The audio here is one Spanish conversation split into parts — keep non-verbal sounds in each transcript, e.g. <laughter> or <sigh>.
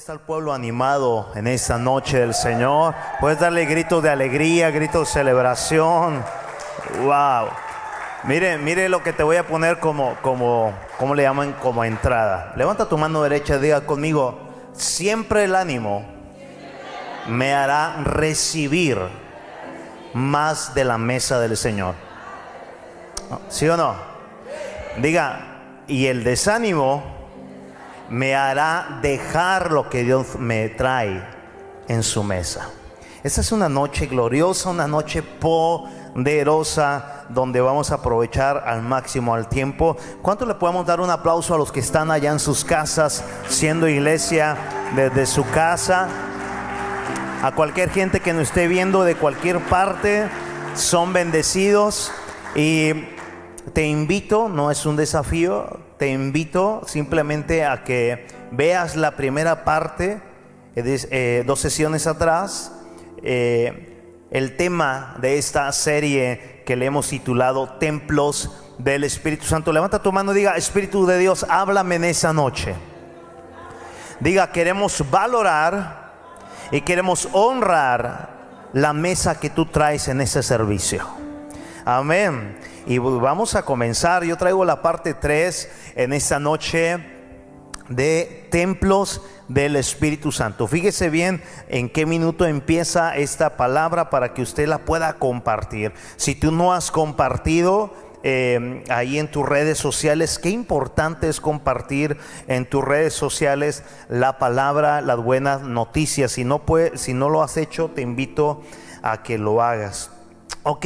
Está el pueblo animado en esta noche del Señor? Puedes darle gritos de alegría, gritos de celebración. Wow. Mire, mire lo que te voy a poner como, como, ¿cómo le llaman? Como entrada. Levanta tu mano derecha y diga conmigo, siempre el ánimo me hará recibir más de la mesa del Señor. ¿Sí o no? Diga, y el desánimo me hará dejar lo que Dios me trae en su mesa. Esta es una noche gloriosa, una noche poderosa, donde vamos a aprovechar al máximo el tiempo. ¿Cuánto le podemos dar un aplauso a los que están allá en sus casas, siendo iglesia desde su casa? A cualquier gente que nos esté viendo de cualquier parte, son bendecidos. Y te invito, no es un desafío, te invito simplemente a que veas la primera parte, eh, dos sesiones atrás, eh, el tema de esta serie que le hemos titulado Templos del Espíritu Santo. Levanta tu mano y diga, Espíritu de Dios, háblame en esa noche. Diga, queremos valorar y queremos honrar la mesa que tú traes en ese servicio. Amén. Y vamos a comenzar. Yo traigo la parte 3 en esta noche de templos del Espíritu Santo. Fíjese bien en qué minuto empieza esta palabra para que usted la pueda compartir. Si tú no has compartido, eh, ahí en tus redes sociales. Qué importante es compartir en tus redes sociales la palabra, las buenas noticias. Si no, puede, si no lo has hecho, te invito a que lo hagas. Ok,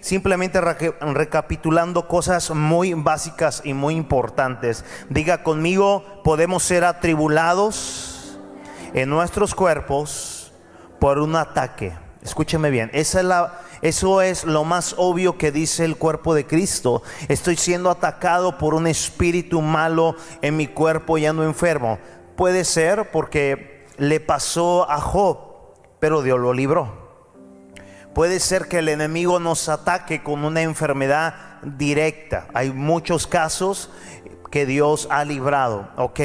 simplemente recapitulando cosas muy básicas y muy importantes. Diga conmigo, podemos ser atribulados en nuestros cuerpos por un ataque. Escúcheme bien, esa es la, eso es lo más obvio que dice el cuerpo de Cristo. Estoy siendo atacado por un espíritu malo en mi cuerpo y ando enfermo. Puede ser porque le pasó a Job, pero Dios lo libró. Puede ser que el enemigo nos ataque con una enfermedad directa. Hay muchos casos que Dios ha librado, ¿ok?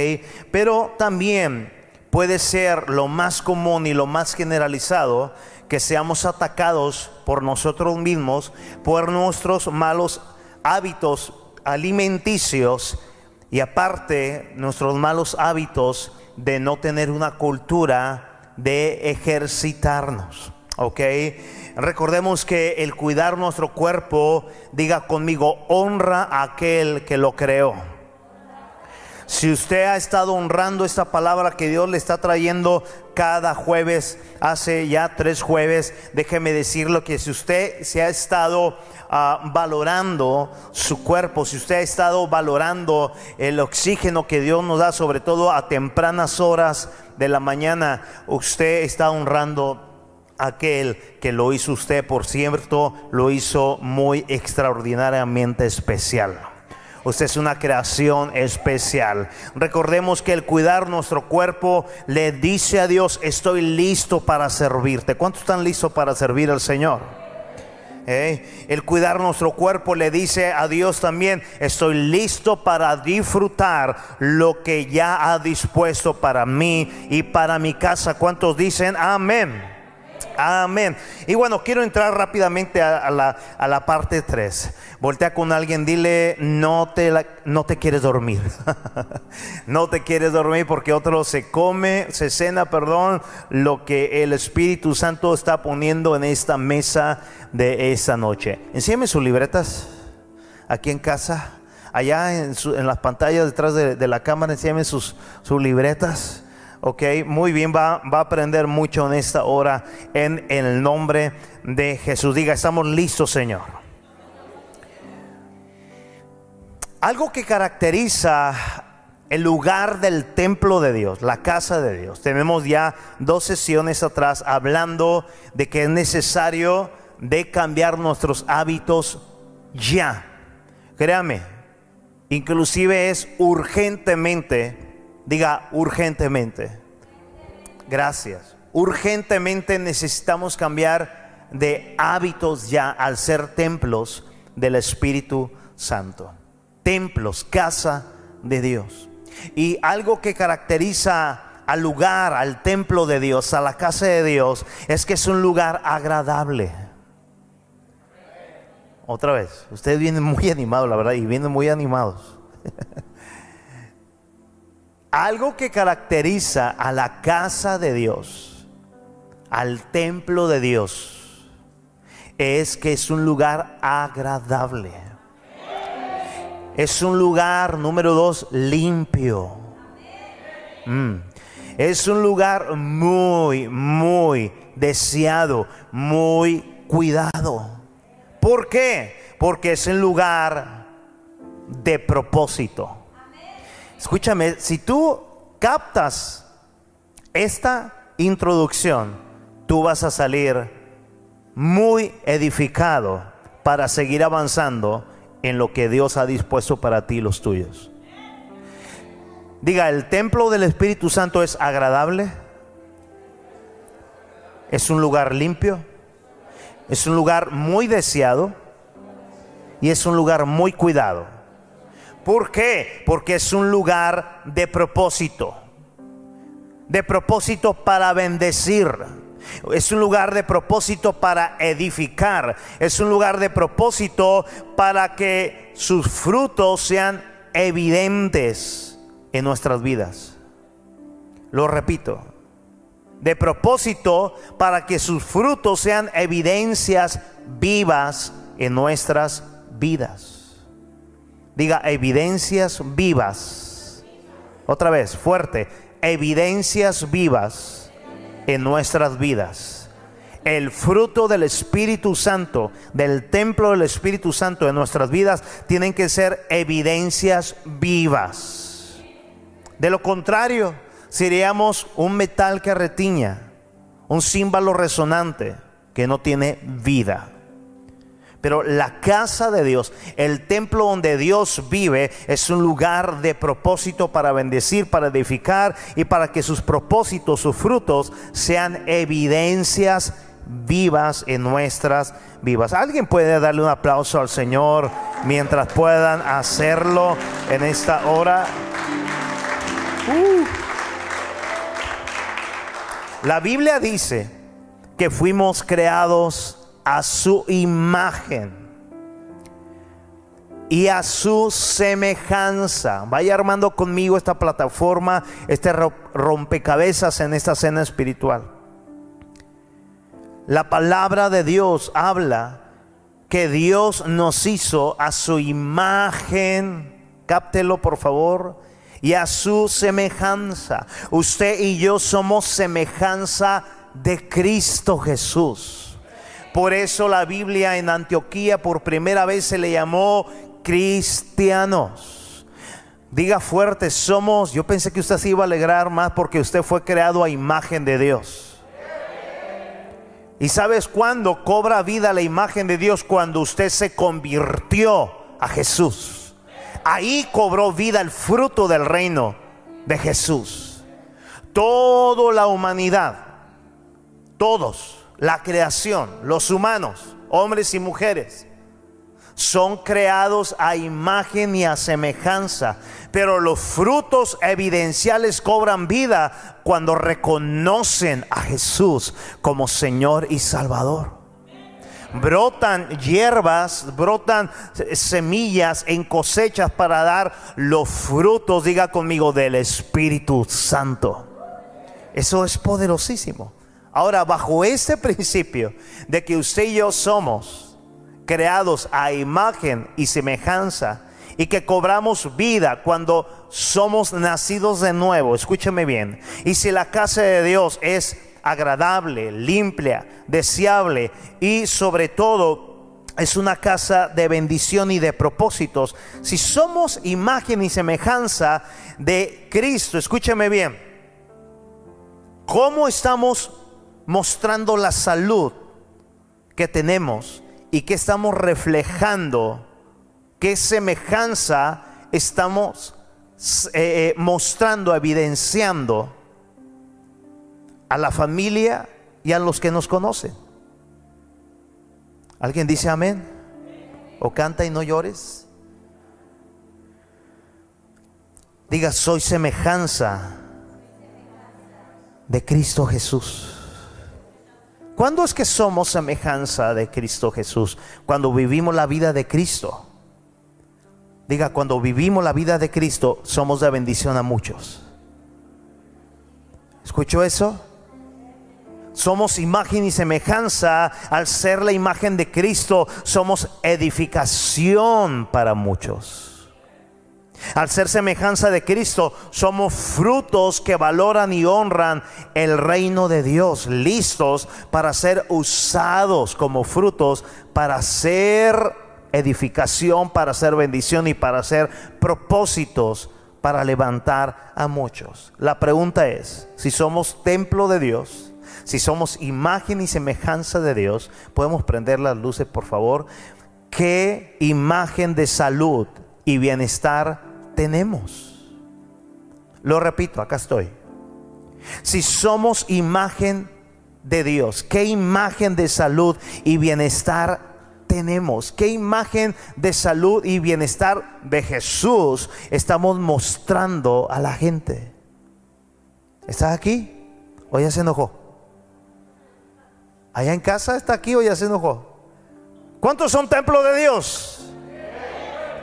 Pero también puede ser lo más común y lo más generalizado que seamos atacados por nosotros mismos, por nuestros malos hábitos alimenticios y aparte nuestros malos hábitos de no tener una cultura de ejercitarnos. ¿Ok? Recordemos que el cuidar nuestro cuerpo, diga conmigo, honra a aquel que lo creó. Si usted ha estado honrando esta palabra que Dios le está trayendo cada jueves, hace ya tres jueves, déjeme decirlo que si usted se ha estado ah, valorando su cuerpo, si usted ha estado valorando el oxígeno que Dios nos da, sobre todo a tempranas horas de la mañana, usted está honrando aquel que lo hizo usted, por cierto, lo hizo muy extraordinariamente especial. Usted es una creación especial. Recordemos que el cuidar nuestro cuerpo le dice a Dios, estoy listo para servirte. ¿Cuántos están listos para servir al Señor? ¿Eh? El cuidar nuestro cuerpo le dice a Dios también, estoy listo para disfrutar lo que ya ha dispuesto para mí y para mi casa. ¿Cuántos dicen amén? Amén. Y bueno, quiero entrar rápidamente a, la, parte 3. Voltea con alguien, dile, no te, no te quieres dormir. <laughs> no te quieres dormir porque otro se come, se cena, perdón, lo que el Espíritu Santo está poniendo en esta mesa de esta noche. Enséñame sus libretas aquí en casa. Allá en, las pantallas detrás de, la cámara, enséñame sus, sus libretas. Ok, muy bien, va, va, a aprender mucho en esta hora en, el nombre de Jesús. Diga, estamos listos, Señor. Algo que caracteriza el lugar del templo de Dios, la casa de Dios. Tenemos ya dos sesiones atrás hablando de que es necesario de cambiar nuestros hábitos ya. Créame, inclusive es urgentemente, diga urgentemente. Gracias. Urgentemente necesitamos cambiar de hábitos ya al ser templos del Espíritu Santo. Templos, casa de Dios. Y algo que caracteriza al lugar, al templo de Dios, a la casa de Dios, es que es un lugar agradable. Otra vez, ustedes vienen muy <laughs> animados, la verdad, y vienen muy animados. <laughs> Algo que caracteriza a la casa de Dios, al templo de Dios, es que es un lugar agradable. Es un lugar, número dos, limpio. Mm. Es un lugar muy, muy deseado, muy cuidado. ¿Por qué? Porque es un lugar de propósito. Escúchame, si tú captas esta introducción, tú vas a salir muy edificado para seguir avanzando en lo que Dios ha dispuesto para ti y los tuyos. Diga, el templo del Espíritu Santo es agradable. Es un lugar limpio. Es un lugar muy deseado. Y es un lugar muy cuidado. ¿Por qué? Porque es un lugar de propósito. De propósito para bendecir es un lugar de propósito para edificar. Es un lugar de propósito para que sus frutos sean evidentes en nuestras vidas. Lo repito. De propósito para que sus frutos sean evidencias vivas en nuestras vidas. Diga evidencias vivas. Otra vez, fuerte. Evidencias vivas en nuestras vidas. El fruto del Espíritu Santo, del templo del Espíritu Santo en nuestras vidas, tienen que ser evidencias vivas. De lo contrario, seríamos un metal que retiña, un símbolo resonante que no tiene vida. Pero la casa de Dios, el templo donde Dios vive, es un lugar de propósito para bendecir, para edificar y para que sus propósitos, sus frutos sean evidencias vivas en nuestras vivas. ¿Alguien puede darle un aplauso al Señor mientras puedan hacerlo en esta hora? Uh. La Biblia dice que fuimos creados a su imagen y a su semejanza. Vaya armando conmigo esta plataforma, este rompecabezas en esta cena espiritual. La palabra de Dios habla que Dios nos hizo a su imagen, cáptelo por favor, y a su semejanza. Usted y yo somos semejanza de Cristo Jesús. Por eso la Biblia en Antioquía por primera vez se le llamó cristianos. Diga fuerte, somos, yo pensé que usted se iba a alegrar más porque usted fue creado a imagen de Dios. ¿Y sabes cuándo cobra vida la imagen de Dios? Cuando usted se convirtió a Jesús. Ahí cobró vida el fruto del reino de Jesús. Toda la humanidad, todos, la creación, los humanos, hombres y mujeres, son creados a imagen y a semejanza, pero los frutos evidenciales cobran vida cuando reconocen a Jesús como Señor y Salvador. Brotan hierbas, brotan semillas en cosechas para dar los frutos, diga conmigo, del Espíritu Santo. Eso es poderosísimo. Ahora, bajo este principio de que usted y yo somos creados a imagen y semejanza y que cobramos vida cuando somos nacidos de nuevo, escúcheme bien, y si la casa de Dios es agradable, limpia, deseable y sobre todo es una casa de bendición y de propósitos. Si somos imagen y semejanza de Cristo, escúcheme bien, ¿cómo estamos mostrando la salud que tenemos y que estamos reflejando? ¿Qué semejanza estamos eh, eh, mostrando, evidenciando a la familia y a los que nos conocen? ¿Alguien dice amén? ¿O canta y no llores? Diga, soy semejanza de Cristo Jesús. ¿Cuándo es que somos semejanza de Cristo Jesús? Cuando vivimos la vida de Cristo. Diga, cuando vivimos la vida de Cristo, somos de bendición a muchos. ¿Escuchó eso? Somos imagen y semejanza. Al ser la imagen de Cristo, somos edificación para muchos. Al ser semejanza de Cristo, somos frutos que valoran y honran el reino de Dios, listos para ser usados como frutos para ser edificación, para ser bendición y para ser propósitos para levantar a muchos. La pregunta es, si somos templo de Dios, si somos imagen y semejanza de Dios, podemos prender las luces, por favor. ¿Qué imagen de salud y bienestar tenemos? Lo repito, acá estoy. Si somos imagen de Dios, ¿qué imagen de salud y bienestar tenemos? ¿Qué imagen de salud y bienestar de Jesús estamos mostrando a la gente? ¿Estás aquí? ¿O ya se enojó? Allá en casa está aquí o ya se enojó. ¿Cuántos son templo de Dios?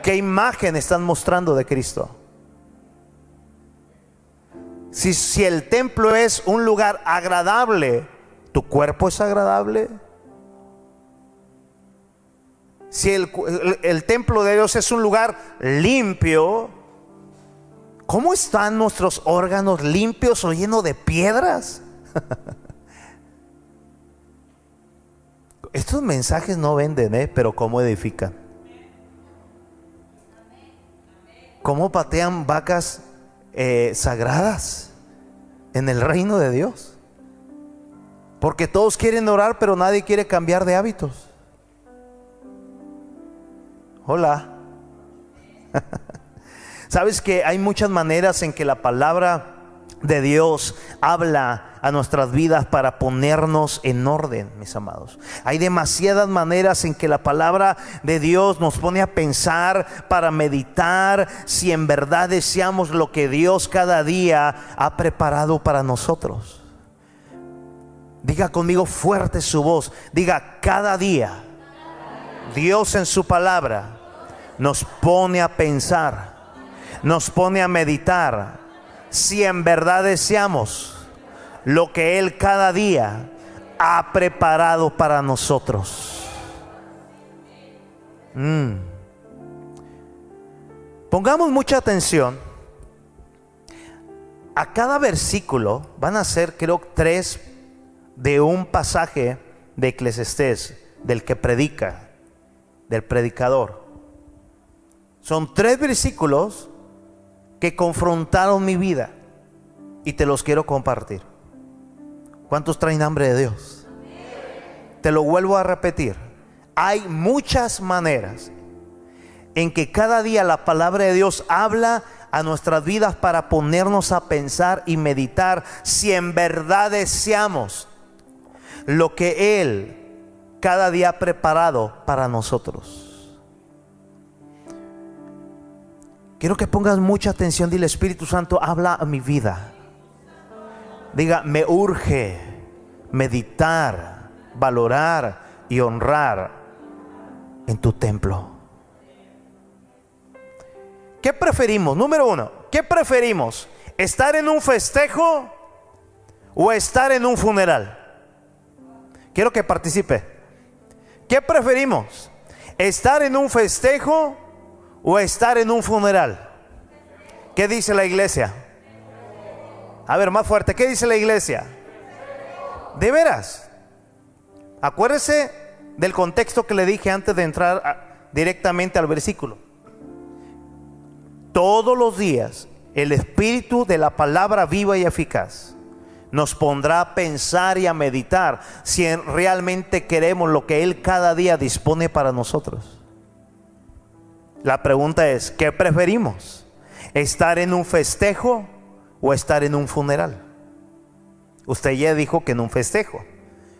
¿Qué imagen están mostrando de Cristo? Si, si el templo es un lugar agradable, ¿tu cuerpo es agradable? Si el, el templo de Dios es un lugar limpio, ¿cómo están nuestros órganos limpios o llenos de piedras? <laughs> Estos mensajes no venden, ¿eh? pero ¿cómo edifican? ¿Cómo patean vacas eh, sagradas en el reino de Dios? Porque todos quieren orar, pero nadie quiere cambiar de hábitos. Hola. <laughs> Sabes que hay muchas maneras en que la palabra de Dios habla a nuestras vidas para ponernos en orden, mis amados. Hay demasiadas maneras en que la palabra de Dios nos pone a pensar, para meditar si en verdad deseamos lo que Dios cada día ha preparado para nosotros. Diga conmigo fuerte su voz, diga cada día. Dios en su palabra nos pone a pensar, nos pone a meditar si en verdad deseamos lo que Él cada día ha preparado para nosotros. Mm. Pongamos mucha atención. A cada versículo van a ser, creo, tres de un pasaje de Eclesiastés, del que predica, del predicador. Son tres versículos que confrontaron mi vida y te los quiero compartir. ¿Cuántos traen hambre de Dios? Te lo vuelvo a repetir. Hay muchas maneras en que cada día la palabra de Dios habla a nuestras vidas para ponernos a pensar y meditar si en verdad deseamos lo que Él cada día ha preparado para nosotros. Quiero que pongas mucha atención, dile Espíritu Santo, habla a mi vida. Diga, me urge meditar, valorar y honrar en tu templo. ¿Qué preferimos? Número uno, ¿qué preferimos? ¿Estar en un festejo o estar en un funeral? Quiero que participe. ¿Qué preferimos? ¿Estar en un festejo o estar en un funeral? ¿Qué dice la iglesia? A ver, más fuerte. ¿Qué dice la iglesia? De veras. Acuérdese del contexto que le dije antes de entrar directamente al versículo. Todos los días el espíritu de la palabra viva y eficaz nos pondrá a pensar y a meditar si realmente queremos lo que Él cada día dispone para nosotros. La pregunta es, ¿qué preferimos? ¿Estar en un festejo o estar en un funeral? Usted ya dijo que en un festejo.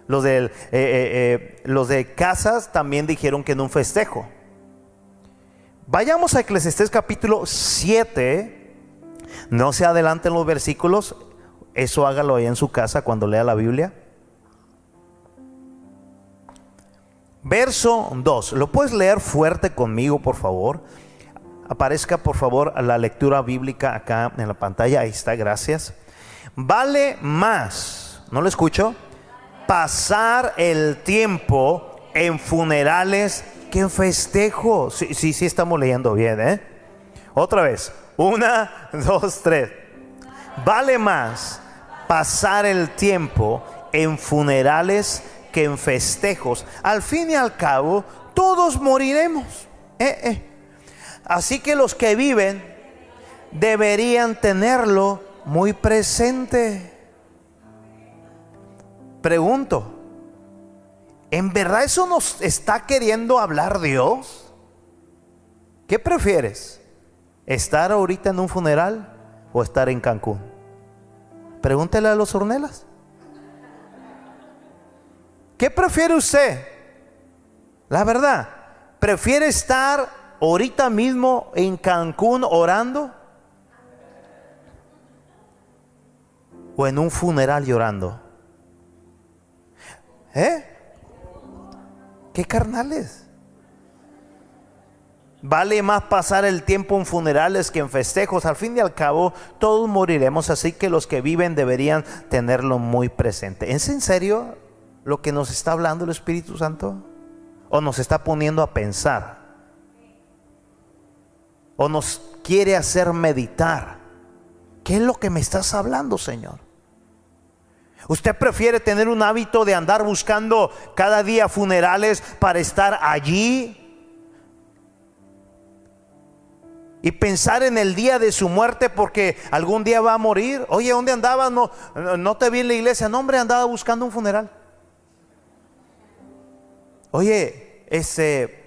Los de, eh, eh, eh, los de casas también dijeron que en un festejo. Vayamos a Eclesiastés capítulo 7. No se adelanten los versículos. Eso hágalo ahí en su casa cuando lea la Biblia. Verso 2. ¿Lo puedes leer fuerte conmigo, por favor? Aparezca, por favor, la lectura bíblica acá en la pantalla. Ahí está, gracias. Vale más, ¿no lo escucho? Pasar el tiempo en funerales que en festejos. Sí, sí, sí, estamos leyendo bien, ¿eh? Otra vez. Una, <laughs> dos, tres. Vale más pasar el tiempo en funerales que en festejos. Al fin y al cabo, todos moriremos. Eh, eh. Así que los que viven deberían tenerlo muy presente. Pregunto, ¿en verdad eso nos está queriendo hablar Dios? ¿Qué prefieres? ¿Estar ahorita en un funeral o estar en Cancún? Pregúntele a los hornelas. ¿Qué prefiere usted? La verdad, ¿prefiere estar ahorita mismo en Cancún orando? ¿O en un funeral llorando? ¿Eh? ¿Qué carnales? Vale más pasar el tiempo en funerales que en festejos. Al fin y al cabo, todos moriremos, así que los que viven deberían tenerlo muy presente. ¿Es en serio lo que nos está hablando el Espíritu Santo? ¿O nos está poniendo a pensar? ¿O nos quiere hacer meditar? ¿Qué es lo que me estás hablando, Señor? ¿Usted prefiere tener un hábito de andar buscando cada día funerales para estar allí y pensar en el día de su muerte porque algún día va a morir. Oye, ¿dónde andabas? No, no te vi en la iglesia. No, hombre, andaba buscando un funeral. Oye, ese,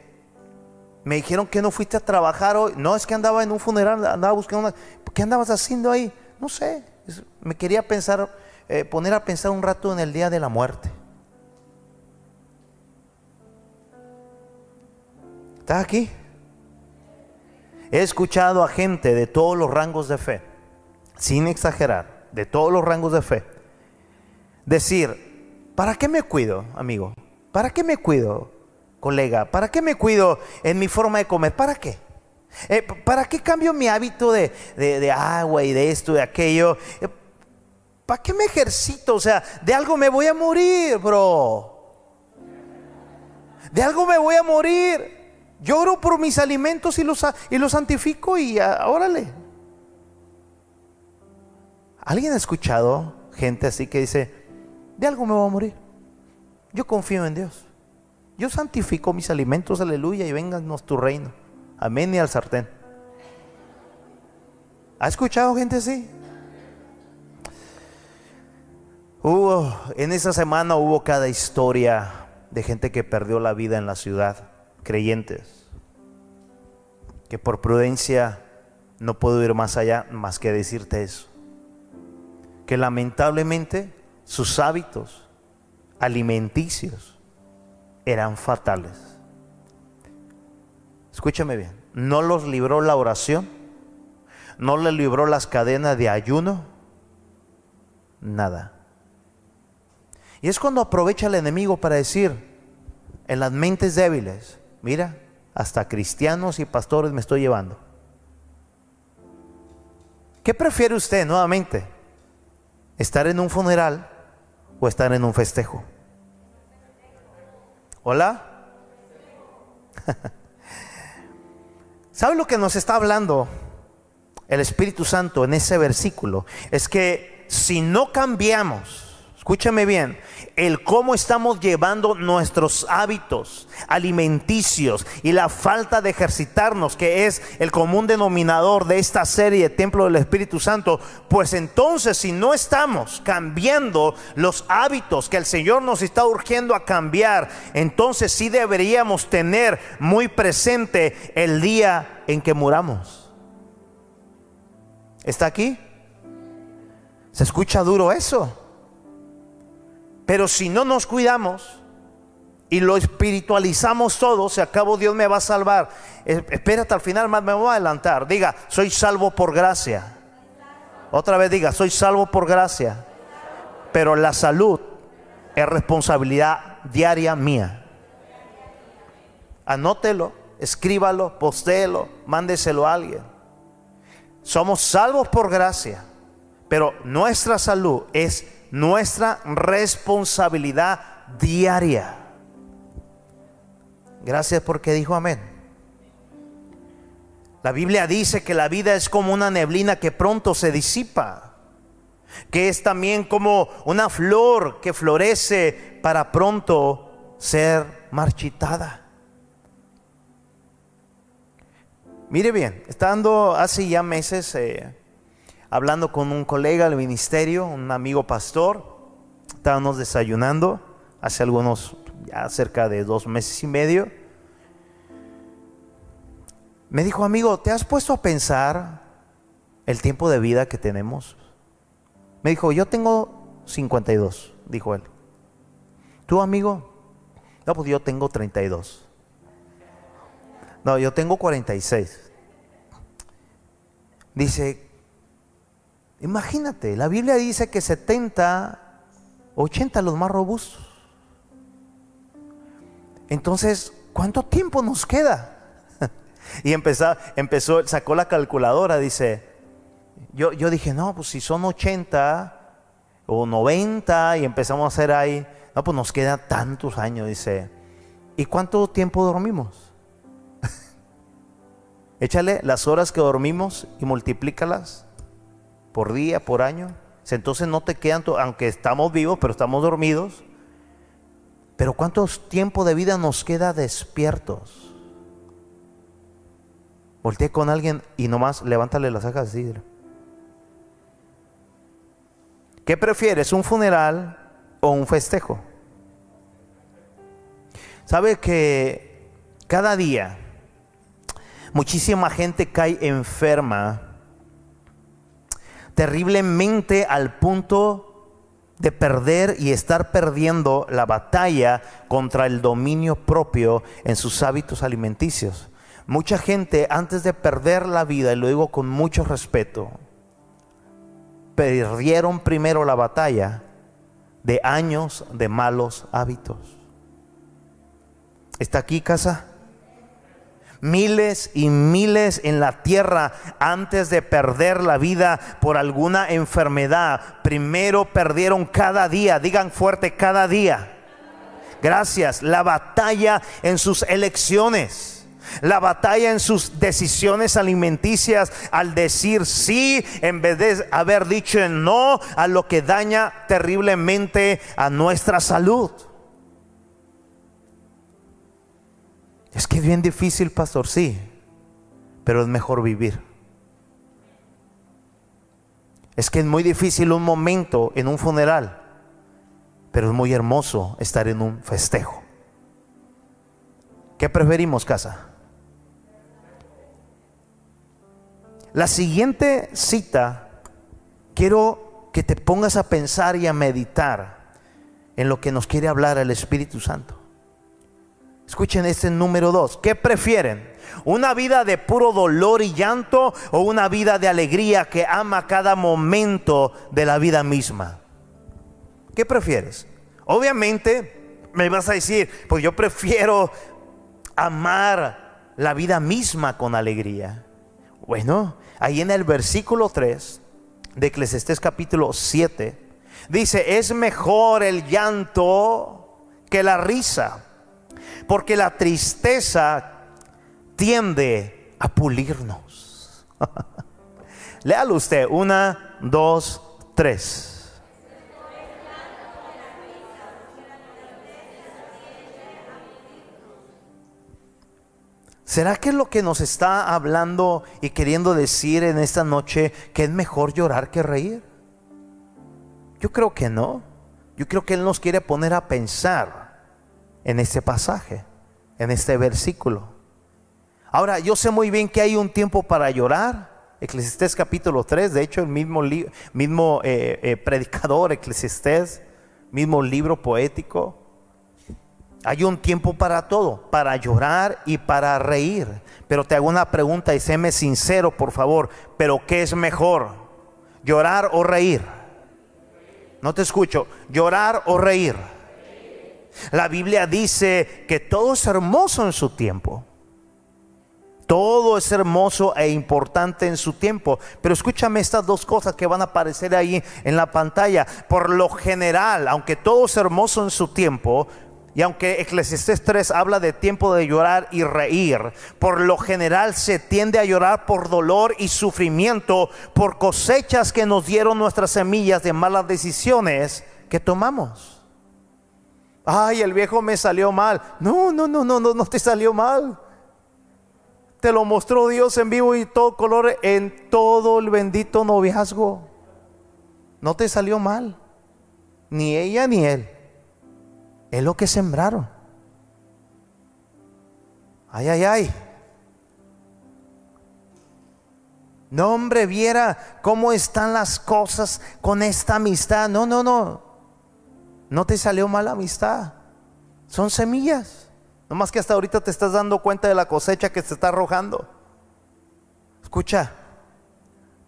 me dijeron que no fuiste a trabajar hoy. No, es que andaba en un funeral, andaba buscando una... ¿Qué andabas haciendo ahí? No sé. Me quería pensar, eh, poner a pensar un rato en el día de la muerte. ¿Estás aquí? He escuchado a gente de todos los rangos de fe, sin exagerar, de todos los rangos de fe, decir, ¿para qué me cuido, amigo? ¿Para qué me cuido, colega? ¿Para qué me cuido en mi forma de comer? ¿Para qué? Eh, ¿Para qué cambio mi hábito de, agua y de esto, de aquello? Eh, ¿Para qué me ejercito? O sea, de algo me voy a morir, bro. De algo me voy a morir. Lloro por mis alimentos y los, y los santifico y ah, órale. ¿Alguien ha escuchado gente así que dice, de algo me voy a morir? Yo confío en Dios. Yo santifico mis alimentos, aleluya, y vénganos tu reino. Amén y al sartén. ¿Ha escuchado gente así? En esa semana hubo cada historia de gente que perdió la vida en la ciudad creyentes, que por prudencia no puedo ir más allá más que decirte eso, que lamentablemente sus hábitos alimenticios eran fatales. Escúchame bien, no los libró la oración, no le libró las cadenas de ayuno, nada. Y es cuando aprovecha el enemigo para decir en las mentes débiles, Mira, hasta cristianos y pastores me estoy llevando. ¿Qué prefiere usted nuevamente? ¿Estar en un funeral o estar en un festejo? ¿Hola? <laughs> ¿Sabe lo que nos está hablando el Espíritu Santo en ese versículo? Es que si no cambiamos, Escúchame bien, el cómo estamos llevando nuestros hábitos alimenticios y la falta de ejercitarnos, que es el común denominador de esta serie Templo del Espíritu Santo, pues entonces si no estamos cambiando los hábitos que el Señor nos está urgiendo a cambiar, entonces sí deberíamos tener muy presente el día en que muramos. ¿Está aquí? ¿Se escucha duro eso? Pero si no nos cuidamos y lo espiritualizamos todo, se acabó Dios me va a salvar. Espérate al final, más me voy a adelantar. Diga, soy salvo por gracia. Otra vez diga, soy salvo por gracia. Pero la salud es responsabilidad diaria mía. Anótelo, escríbalo, postéelo, mándeselo a alguien. Somos salvos por gracia, pero nuestra salud es nuestra responsabilidad diaria. Gracias porque dijo amén. La Biblia dice que la vida es como una neblina que pronto se disipa, que es también como una flor que florece para pronto ser marchitada. Mire bien, estando hace ya meses eh, hablando con un colega del ministerio, un amigo pastor. Estábamos desayunando hace algunos, ya cerca de dos meses y medio. Me dijo, amigo, ¿te has puesto a pensar el tiempo de vida que tenemos? Me dijo, yo tengo 52, dijo él. ¿Tú, amigo? No, pues yo tengo 32. No, yo tengo 46. Dice, Imagínate, la Biblia dice que 70, 80 los más robustos. Entonces, ¿cuánto tiempo nos queda? <laughs> y empezó, empezó, sacó la calculadora, dice, yo, yo dije, no, pues si son 80 o 90 y empezamos a hacer ahí, no, pues nos quedan tantos años, dice. ¿Y cuánto tiempo dormimos? <laughs> Échale las horas que dormimos y multiplícalas por día, por año. Entonces no te quedan, aunque estamos vivos, pero estamos dormidos. Pero ¿cuánto tiempo de vida nos queda despiertos? Volteé con alguien y nomás levántale las cejas así. ¿Qué prefieres, un funeral o un festejo? ¿Sabe que cada día muchísima gente cae enferma? Terriblemente al punto de perder y estar perdiendo la batalla contra el dominio propio en sus hábitos alimenticios. Mucha gente antes de perder la vida, y lo digo con mucho respeto, perdieron primero la batalla de años de malos hábitos. ¿Está aquí casa? Miles y miles en la tierra antes de perder la vida por alguna enfermedad. Primero perdieron cada día, digan fuerte cada día. Gracias, la batalla en sus elecciones la batalla en sus decisiones alimenticias al decir sí en vez de haber dicho no a lo que daña terriblemente a nuestra salud. Es que es bien difícil, pastor, sí, pero es mejor vivir. Es que es muy difícil un momento en un funeral, pero es muy hermoso estar en un festejo. ¿Qué preferimos, casa? La siguiente cita, quiero que te pongas a pensar y a meditar en lo que nos quiere hablar el Espíritu Santo. Escuchen este número dos. ¿Qué prefieren? ¿Una vida de puro dolor y llanto o una vida de alegría que ama cada momento de la vida misma? ¿Qué prefieres? Obviamente me vas a decir, pues yo prefiero amar la vida misma con alegría. Bueno, ahí en el versículo 3 de Eclesiastés capítulo 7 dice, es mejor el llanto que la risa porque la tristeza tiende a pulirnos. <laughs> Léalo usted, una, dos, tres. ¿Será que es lo que nos está hablando y queriendo decir en esta noche que es mejor llorar que reír? Yo creo que no. Yo creo que Él nos quiere poner a pensar en este pasaje, en este versículo. Ahora, yo sé muy bien que hay un tiempo para llorar. Eclesiastés capítulo 3, de hecho el mismo, mismo eh, eh, predicador, Eclesiastés, mismo libro poético, hay un tiempo para todo, para llorar y para reír. Pero te hago una pregunta y séme sincero, por favor. ¿Pero qué es mejor? ¿Llorar o reír? No te escucho. ¿Llorar o reír? La Biblia dice que todo es hermoso en su tiempo. Todo es hermoso e importante en su tiempo. Pero escúchame estas dos cosas que van a aparecer ahí en la pantalla. Por lo general, aunque todo es hermoso en su tiempo, y aunque Eclesiastés 3 habla de tiempo de llorar y reír, por lo general se tiende a llorar por dolor y sufrimiento, por cosechas que nos dieron nuestras semillas de malas decisiones que tomamos. Ay, el viejo me salió mal. No, no, no, no, no, no te salió mal. Te lo mostró Dios en vivo y todo color en todo el bendito noviazgo. No te salió mal. Ni ella ni él. Es lo que sembraron. Ay, ay, ay. No, hombre, viera cómo están las cosas con esta amistad. No, no, no. No te salió mala amistad. Son semillas. No más que hasta ahorita te estás dando cuenta de la cosecha que se está arrojando. Escucha,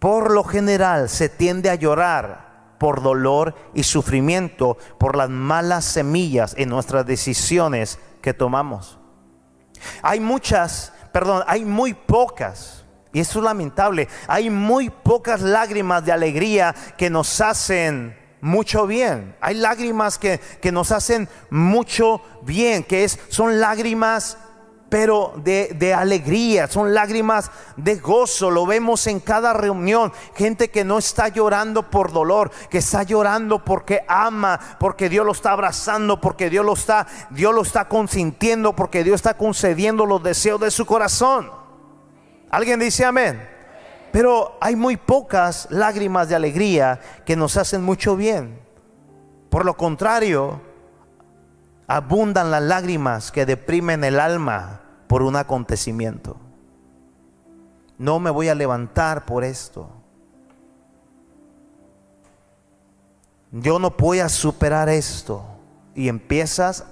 por lo general se tiende a llorar por dolor y sufrimiento, por las malas semillas en nuestras decisiones que tomamos. Hay muchas, perdón, hay muy pocas, y eso es lamentable, hay muy pocas lágrimas de alegría que nos hacen mucho bien. Hay lágrimas que, que nos hacen mucho bien, que es, son lágrimas pero de, alegría, son lágrimas de gozo. Lo vemos en cada reunión. Gente que no está llorando por dolor, que está llorando porque ama, porque Dios lo está abrazando, porque Dios lo está, Dios lo está consintiendo, porque Dios está concediendo los deseos de su corazón. ¿Alguien dice amén? Pero hay muy pocas lágrimas de alegría que nos hacen mucho bien. Por lo contrario, abundan las lágrimas que deprimen el alma por un acontecimiento. No me voy a levantar por esto. Yo no voy a superar esto. Y empiezas,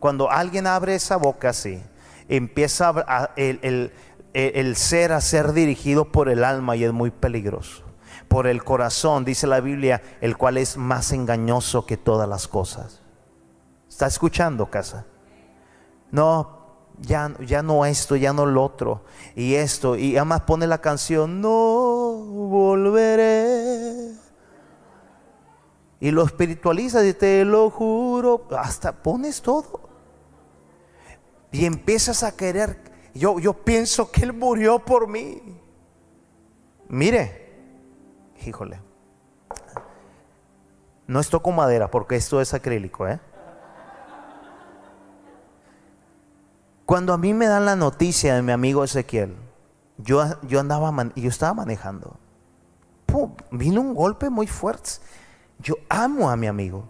cuando alguien abre esa boca así, empieza el, el ser a ser dirigido por el alma y es muy peligroso. Por el corazón, dice la Biblia, el cual es más engañoso que todas las cosas. ¿Está escuchando, casa? No, ya, ya no esto, ya no lo otro. Y esto. Y además pone la canción, no volveré. Y lo espiritualiza y te lo juro. Hasta pones todo. Y empiezas a querer. Yo, yo pienso que Él murió por mí. Mire, híjole. No es toco madera porque esto es acrílico, ¿eh? Cuando a mí me dan la noticia de mi amigo Ezequiel, yo, yo andaba, yo estaba manejando. vino un golpe muy fuerte. Yo amo a mi amigo.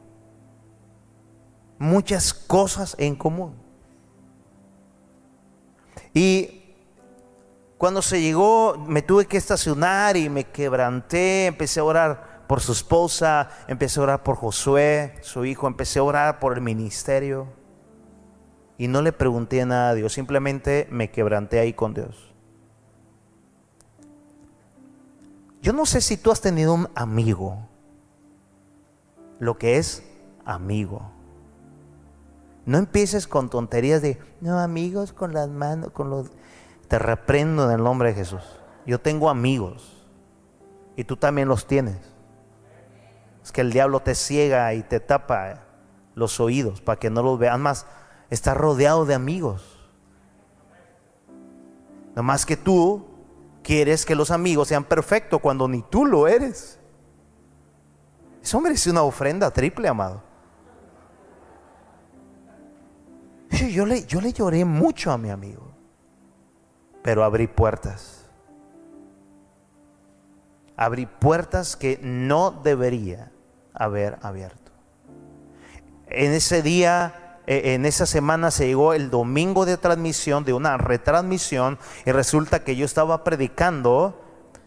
Muchas cosas en común. Y cuando se llegó, me tuve que estacionar y me quebranté, empecé a orar por su esposa, empecé a orar por Josué, su hijo, empecé a orar por el ministerio. Y no le pregunté nada a Dios, simplemente me quebranté ahí con Dios. Yo no sé si tú has tenido un amigo, lo que es amigo. No empieces con tonterías de, no, amigos con las manos, con los... Te reprendo en el nombre de Jesús. Yo tengo amigos y tú también los tienes. Es que el diablo te ciega y te tapa los oídos para que no los veas más está rodeado de amigos. No más que tú quieres que los amigos sean perfectos cuando ni tú lo eres. Eso merece una ofrenda triple, amado. Yo le, yo le lloré mucho a mi amigo. pero abrí puertas. Abrí puertas que no debería haber abierto. En ese día, e, en esa semana se llegó el domingo de transmisión, de una retransmisión, y resulta que yo estaba predicando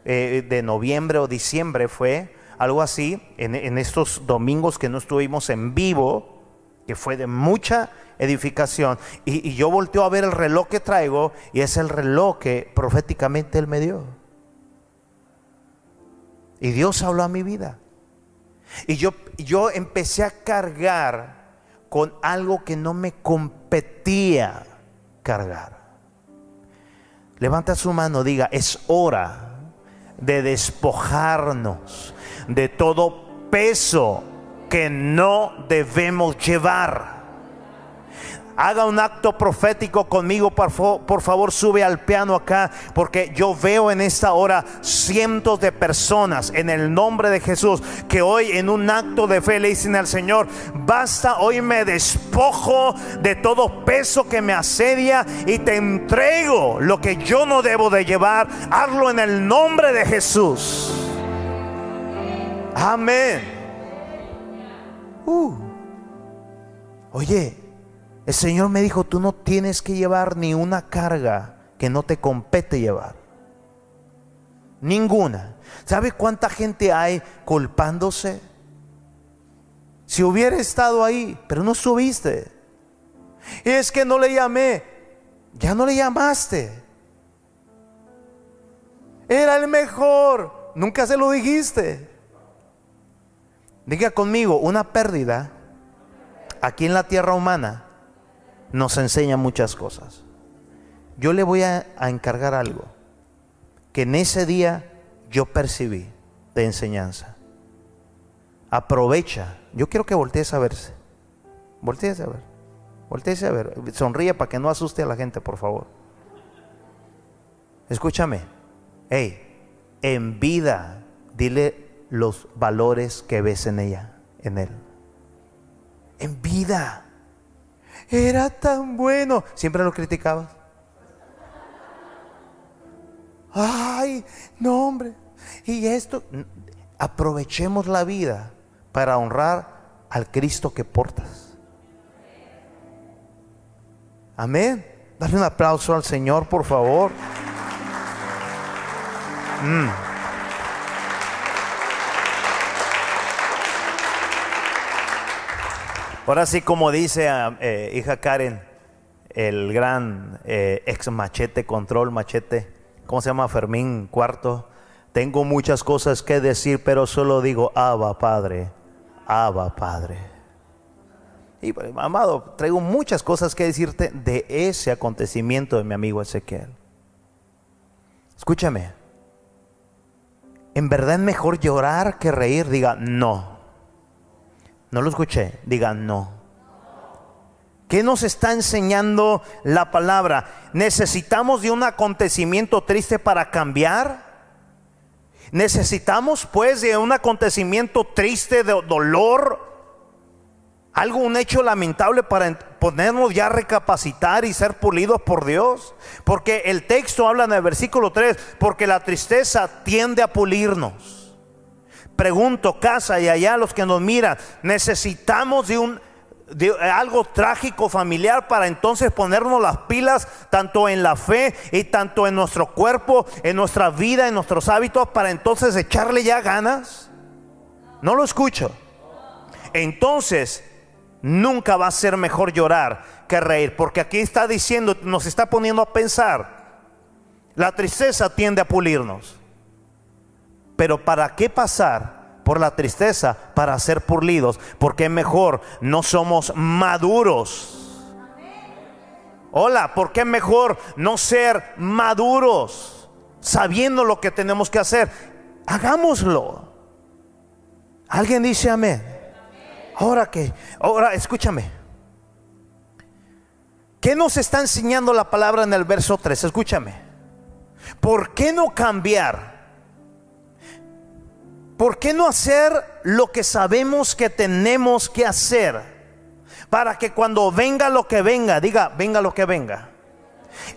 eh, de noviembre o diciembre, fue algo así, en, estos domingos que no estuvimos en vivo, que fue de mucha edificación. Y, yo volteo a ver el reloj que traigo y es el reloj que proféticamente Él me dio. Y Dios habló a mi vida. Y yo, yo empecé a cargar con algo que no me competía cargar. Levanta su mano, diga, es hora de despojarnos de todo peso que no debemos llevar haga un acto profético conmigo, por, favor sube al piano acá, porque yo veo en esta hora cientos de personas en el nombre de Jesús que hoy en un acto de fe le dicen al Señor, basta, hoy me despojo de todo peso que me asedia y te entrego lo que yo no debo de llevar, hazlo en el nombre de Jesús. Amén. Uh. Oye, el Señor me dijo, tú no tienes que llevar ni una carga que no te compete llevar. Ninguna. ¿Sabe cuánta gente hay culpándose? Si hubiera estado ahí, pero no subiste. Y es que no le llamé. Ya no le llamaste. Era el mejor. Nunca se lo dijiste. Diga conmigo, una pérdida aquí en la tierra humana nos enseña muchas cosas. Yo le voy a, encargar algo que en ese día yo percibí de enseñanza. Aprovecha. Yo quiero que voltees a verse. Voltees a ver. Voltees a ver. Sonríe para que no asuste a la gente, por favor. Escúchame. Hey, en vida, dile los valores que ves en ella, en él. En vida. Era tan bueno. Siempre lo criticabas. Ay, no, hombre. Y esto, aprovechemos la vida para honrar al Cristo que portas. Amén. Dale un aplauso al Señor, por favor. Mm. Ahora sí, como dice eh, hija Karen, el gran eh, ex machete, control machete, ¿cómo se llama? Fermín Cuarto. Tengo muchas cosas que decir, pero solo digo, Abba Padre, Abba Padre. Y pues, amado, traigo muchas cosas que decirte de ese acontecimiento de mi amigo Ezequiel. Escúchame, ¿en verdad es mejor llorar que reír? Diga, no. No lo escuché. Digan no. ¿Qué nos está enseñando la palabra? ¿Necesitamos de un acontecimiento triste para cambiar? ¿Necesitamos pues de un acontecimiento triste de dolor? Algo, un hecho lamentable para ponernos ya a recapacitar y ser pulidos por Dios. Porque el texto habla en el versículo 3, porque la tristeza tiende a pulirnos pregunto, casa y allá los que nos miran, necesitamos de un algo trágico familiar para entonces ponernos las pilas tanto en la fe y tanto en nuestro cuerpo, en nuestra vida, en nuestros hábitos para entonces echarle ya ganas? No lo escucho. Entonces, nunca va a ser mejor llorar que reír, porque aquí está diciendo, nos está poniendo a pensar, la tristeza tiende a pulirnos. Pero ¿para qué pasar por la tristeza para ser pulidos? Porque mejor, no somos maduros. Hola, ¿por qué mejor no ser maduros? Sabiendo lo que tenemos que hacer. Hagámoslo. Alguien dice amén. Ahora que, ahora escúchame. ¿Qué nos está enseñando la palabra en el verso 3? Escúchame. ¿Por qué no cambiar? ¿Por qué no hacer lo que sabemos que tenemos que hacer? Para que cuando venga lo que venga, diga, venga lo que venga.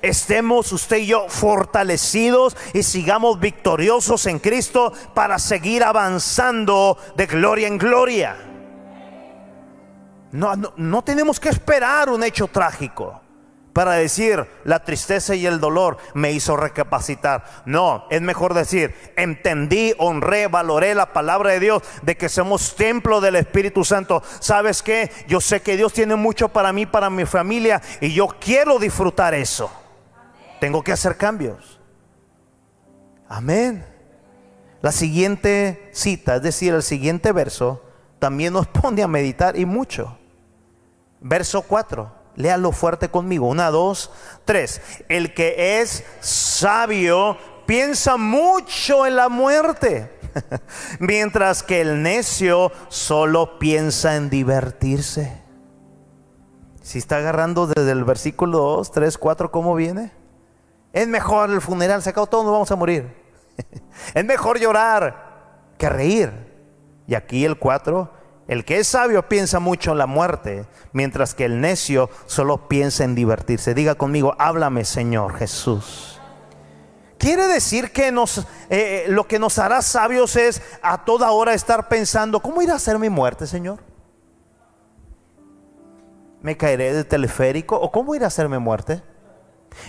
estemos usted y yo fortalecidos y sigamos victoriosos en Cristo para seguir avanzando de gloria en gloria. No, no, tenemos que esperar un hecho trágico para decir la tristeza y el dolor me hizo recapacitar. No, es mejor decir, entendí, honré, valoré la palabra de Dios de que somos templo del Espíritu Santo. ¿Sabes qué? Yo sé que Dios tiene mucho para mí, para mi familia y yo quiero disfrutar eso. Tengo que hacer cambios. Amén. La siguiente cita, es decir, el siguiente verso, también nos pone a meditar y mucho. Verso 4. Léalo fuerte conmigo. Una, dos, tres. El que es sabio piensa mucho en la muerte, <laughs> mientras que el necio solo piensa en divertirse. Si está agarrando desde el versículo 2, 3, 4, ¿cómo viene? Es mejor el funeral, se acabó todo, nos vamos a morir. <laughs> es mejor llorar que reír. Y aquí el 4, el que es sabio piensa mucho en la muerte, mientras que el necio solo piensa en divertirse. Diga conmigo, háblame Señor Jesús. Quiere decir que nos, eh, eh, lo que nos hará sabios es a toda hora estar pensando, ¿cómo irá a ser mi muerte, Señor? ¿Me caeré de teleférico? ¿O cómo irá a ser mi muerte?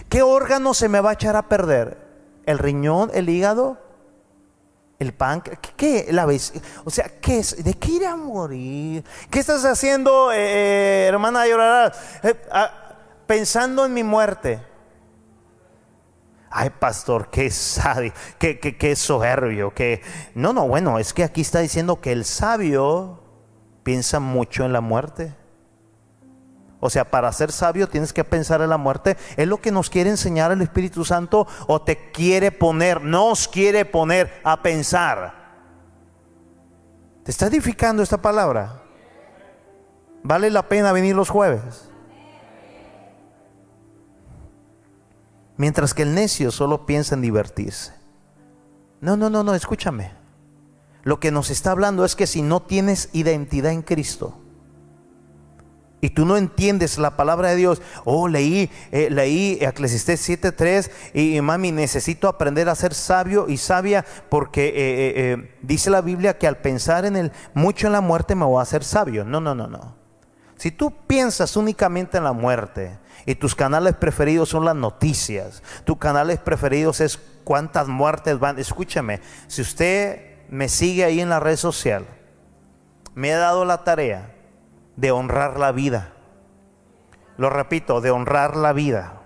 ¿Qué órgano se me va a echar a perder? ¿El riñón, el hígado, el páncreas? ¿Qué, la vez? O sea. ¿De qué iré a morir? ¿Qué estás haciendo, eh, eh, hermana llorar? Eh, ah, pensando en mi muerte. Ay, pastor, qué sabio, qué, qué soberbio, que no, no, bueno, es que aquí está diciendo que el sabio piensa mucho en la muerte. O sea, para ser sabio tienes que pensar en la muerte. Es lo que nos quiere enseñar el Espíritu Santo o te quiere poner, nos quiere poner a pensar. ¿Te está edificando esta palabra? ¿Vale la pena venir los jueves? Mientras que el necio solo piensa en divertirse. No, no, no, no, escúchame. Lo que nos está hablando es que si no tienes identidad en Cristo, y tú no entiendes la palabra de Dios, oh, leí, eh, leí Eclesiastés 7.3 y, mami, necesito aprender a ser sabio y sabia porque eh, eh, dice la Biblia que al pensar en el mucho en la muerte me voy a hacer sabio. No, no, no, no. Si tú piensas únicamente en la muerte y tus canales preferidos son las noticias, tus canales preferidos es cuántas muertes van, escúchame, si usted me sigue ahí en la red social, me ha dado la tarea de honrar la vida. Lo repito, de honrar la vida.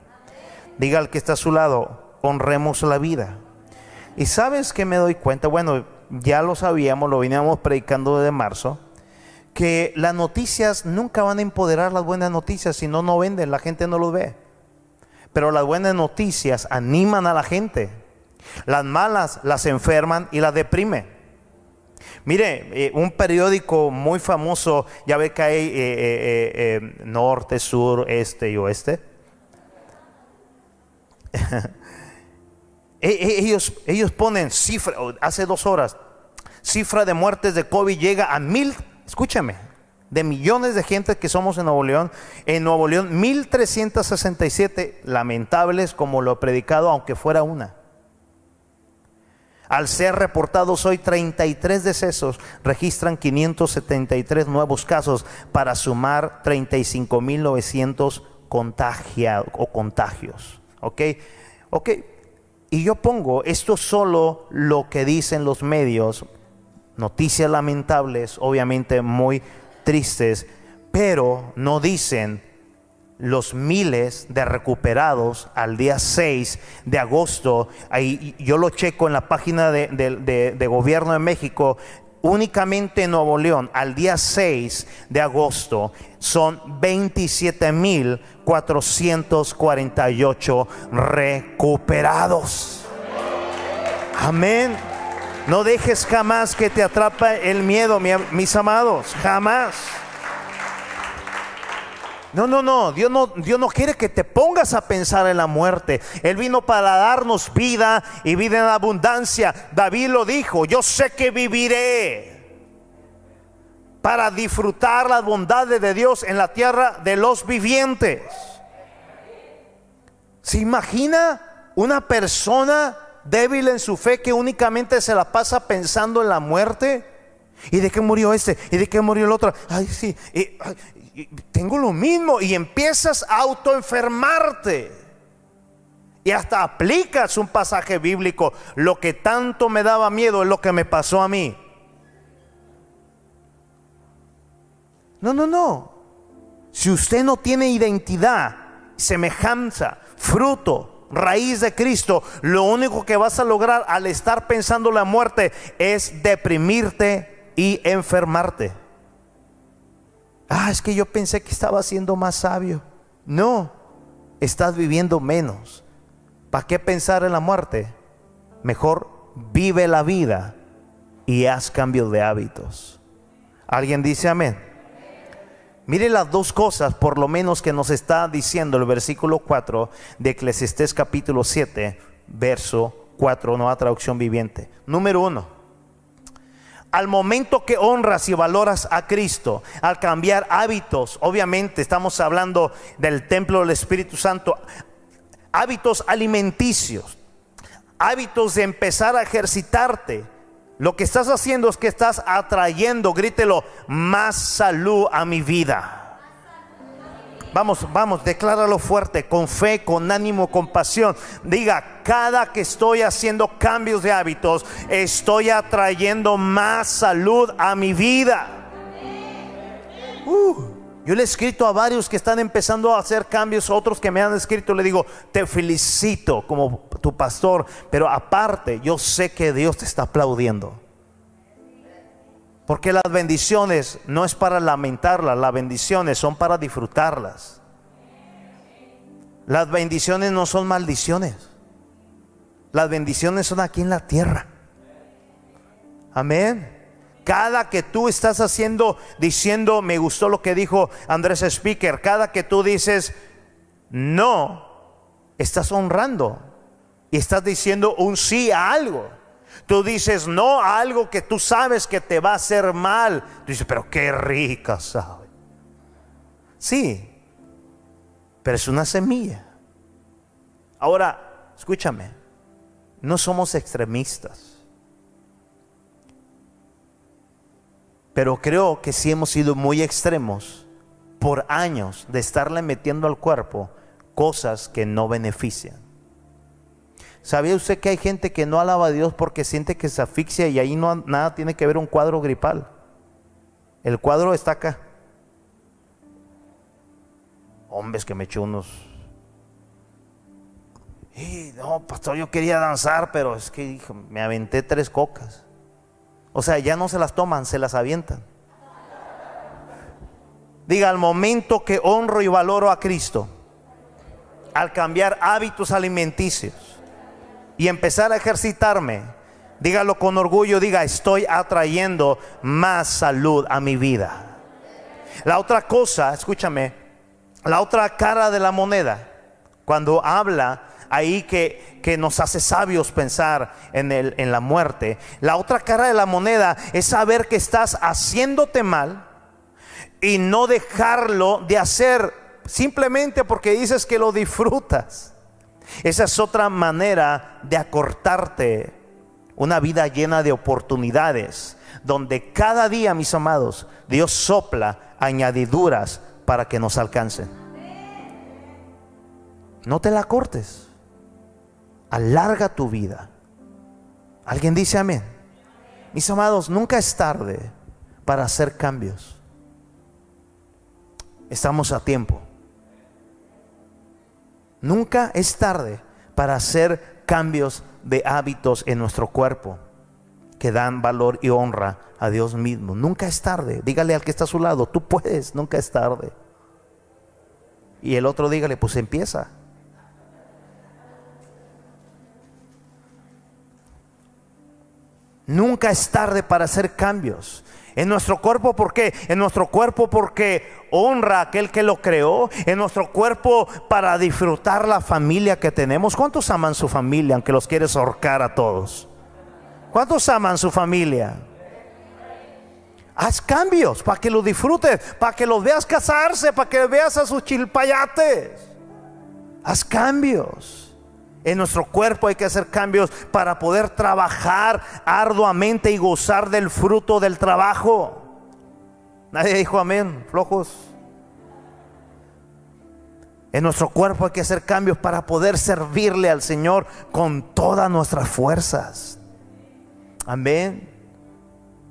Diga al que está a su lado, honremos la vida. Y sabes que me doy cuenta, bueno, ya lo sabíamos, lo veníamos predicando desde marzo, que las noticias nunca van a empoderar las buenas noticias, si no, no venden, la gente no lo ve. Pero las buenas noticias animan a la gente. Las malas las enferman y las deprimen. Mire, eh, un periódico muy famoso, ya ve que hay eh, eh, norte, sur, este y oeste. <laughs> E, e, ellos, ellos ponen cifra, hace dos horas, cifra de muertes de COVID llega a mil, escúchame, de millones de gente que somos en Nuevo León. En Nuevo León, 1367 lamentables como lo he predicado, aunque fuera una. Al ser reportados hoy 33 decesos, registran 573 nuevos casos para sumar 35.900 contagiados o contagios. ¿Ok? ¿Ok? Y yo pongo esto solo lo que dicen los medios, noticias lamentables, obviamente muy tristes, pero no dicen los miles de recuperados al día 6 de agosto, ahí yo lo checo en la página de, gobierno de México, únicamente en Nuevo León, al día 6 de agosto, son 27.448 recuperados. Amén. No dejes jamás que te atrape el miedo, mis amados, jamás. No, no, no. Dios no, Dios no quiere que te pongas a pensar en la muerte. Él vino para darnos vida y vida en abundancia. David lo dijo, yo sé que viviré para disfrutar las bondades de Dios en la tierra de los vivientes. ¿Se imagina una persona débil en su fe que únicamente se la pasa pensando en la muerte? ¿Y de qué murió este? ¿Y de qué murió el otro? Ay, sí, tengo lo mismo. Y empiezas a autoenfermarte. Y hasta aplicas un pasaje bíblico. Lo que tanto me daba miedo es lo que me pasó a mí. No, no, no. Si usted no tiene identidad, semejanza, fruto, raíz de Cristo, lo único que vas a lograr al estar pensando la muerte es deprimirte y enfermarte. Ah, es que yo pensé que estaba siendo más sabio. No, estás viviendo menos. ¿Para qué pensar en la muerte? Mejor vive la vida y haz cambios de hábitos. ¿Alguien dice amén? Mire las dos cosas, por lo menos, que nos está diciendo el versículo 4 de Eclesiastés capítulo 7, verso 4, nueva traducción viviente. Número uno, al momento que honras y valoras a Cristo, al cambiar hábitos, obviamente estamos hablando del templo del Espíritu Santo, hábitos alimenticios, hábitos de empezar a ejercitarte, lo que estás haciendo es que estás atrayendo, grítelo, más salud a mi vida. Vamos, vamos, decláralo fuerte, con fe, con ánimo, con pasión. Diga, cada que estoy haciendo cambios de hábitos, estoy atrayendo más salud a mi vida. Uh, yo le he escrito a varios que están empezando a hacer cambios, otros que me han escrito, le digo, te felicito como tu pastor, pero aparte yo sé que Dios te está aplaudiendo. Porque las bendiciones no es para lamentarlas, las bendiciones son para disfrutarlas. Las bendiciones no son maldiciones. Las bendiciones son aquí en la tierra. Amén. Cada que tú estás haciendo, diciendo, me gustó lo que dijo Andrés Speaker, cada que tú dices, no, estás honrando y estás diciendo un sí a algo. Tú dices no a algo que tú sabes que te va a hacer mal. Tú dices, pero qué rica sabe. Sí, pero es una semilla. Ahora, escúchame, no somos extremistas. Pero creo que sí hemos sido muy extremos por años de estarle metiendo al cuerpo cosas que no benefician. ¿Sabía usted que hay gente que no alaba a Dios porque siente que se asfixia y ahí nada tiene que ver un cuadro gripal? El cuadro está acá. Hombres que me echó unos. Y no, pastor, yo quería danzar, pero es que me aventé tres cocas. O sea, ya no se las toman, se las avientan. Diga, al momento que honro y valoro a Cristo, al cambiar hábitos alimenticios y empezar a ejercitarme, dígalo con orgullo, diga, estoy atrayendo más salud a mi vida. La otra cosa, escúchame, la otra cara de la moneda, cuando habla ahí que, que nos hace sabios pensar en, el, en la muerte. La otra cara de la moneda es saber que estás haciéndote mal y no dejarlo de hacer simplemente porque dices que lo disfrutas. Esa es otra manera de acortarte una vida llena de oportunidades, donde cada día, mis amados, Dios sopla añadiduras para que nos alcancen. No te la cortes. Alarga tu vida. ¿Alguien dice amén? Mis amados, nunca es tarde para hacer cambios. Estamos a tiempo. Nunca es tarde para hacer cambios de hábitos en nuestro cuerpo que dan valor y honra a Dios mismo. Nunca es tarde. Dígale al que está a su lado, tú puedes, nunca es tarde. Y el otro dígale, pues empieza. Nunca es tarde para hacer cambios. En nuestro cuerpo, ¿por qué? En nuestro cuerpo porque honra a aquel que lo creó. En nuestro cuerpo para disfrutar la familia que tenemos. ¿Cuántos aman su familia aunque los quieres ahorcar a todos? ¿Cuántos aman su familia? Haz cambios para que lo disfrutes, para que los veas casarse, para que veas a sus chilpayates. Haz cambios. En nuestro cuerpo hay que hacer cambios para poder trabajar arduamente y gozar del fruto del trabajo. Nadie dijo amén, flojos. En nuestro cuerpo hay que hacer cambios para poder servirle al Señor con todas nuestras fuerzas. Amén.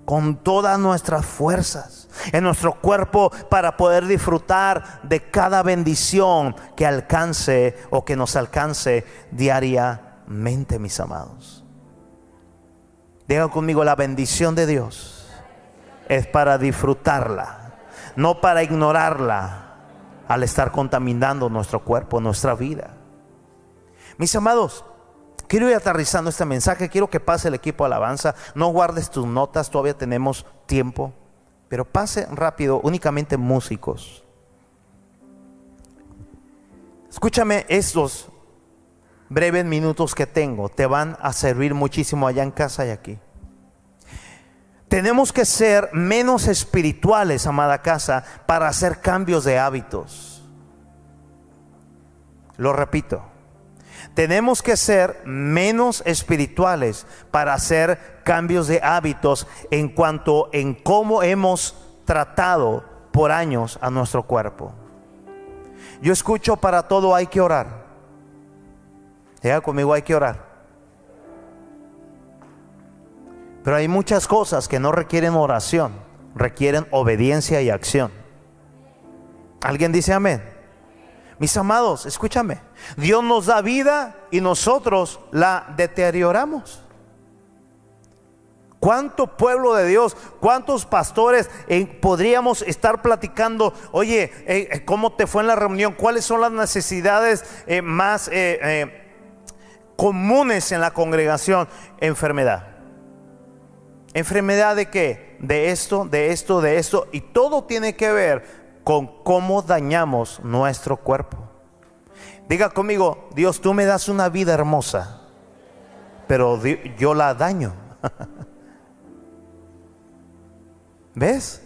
Con todas nuestras fuerzas. En nuestro cuerpo para poder disfrutar de cada bendición que alcance o que nos alcance diariamente, mis amados. Diga conmigo, la bendición de Dios es para disfrutarla, no para ignorarla al estar contaminando nuestro cuerpo, nuestra vida. Mis amados, quiero ir aterrizando este mensaje, quiero que pase el equipo de alabanza, no guardes tus notas, todavía tenemos tiempo, pero pase rápido, únicamente músicos. Escúchame estos breves minutos que tengo, te van a servir muchísimo allá en casa y aquí. Tenemos que ser menos espirituales, amada casa, para hacer cambios de hábitos. Lo repito. Tenemos que ser menos espirituales para hacer cambios de hábitos en cuanto en cómo hemos tratado por años a nuestro cuerpo. Yo escucho para todo hay que orar. Llega conmigo hay que orar. Pero hay muchas cosas que no requieren oración, requieren obediencia y acción. ¿Alguien dice amén? Mis amados, escúchame. Dios nos da vida y nosotros la deterioramos. ¿Cuánto pueblo de Dios, cuántos pastores eh, podríamos estar platicando? Oye, eh, eh, ¿cómo te fue en la reunión? ¿Cuáles son las necesidades más comunes en la congregación? Enfermedad ¿Enfermedad de qué? De esto, de esto, de esto. Y todo tiene que ver con cómo dañamos nuestro cuerpo. Diga conmigo, Dios, tú me das una vida hermosa, pero yo la daño. <laughs> ¿Ves?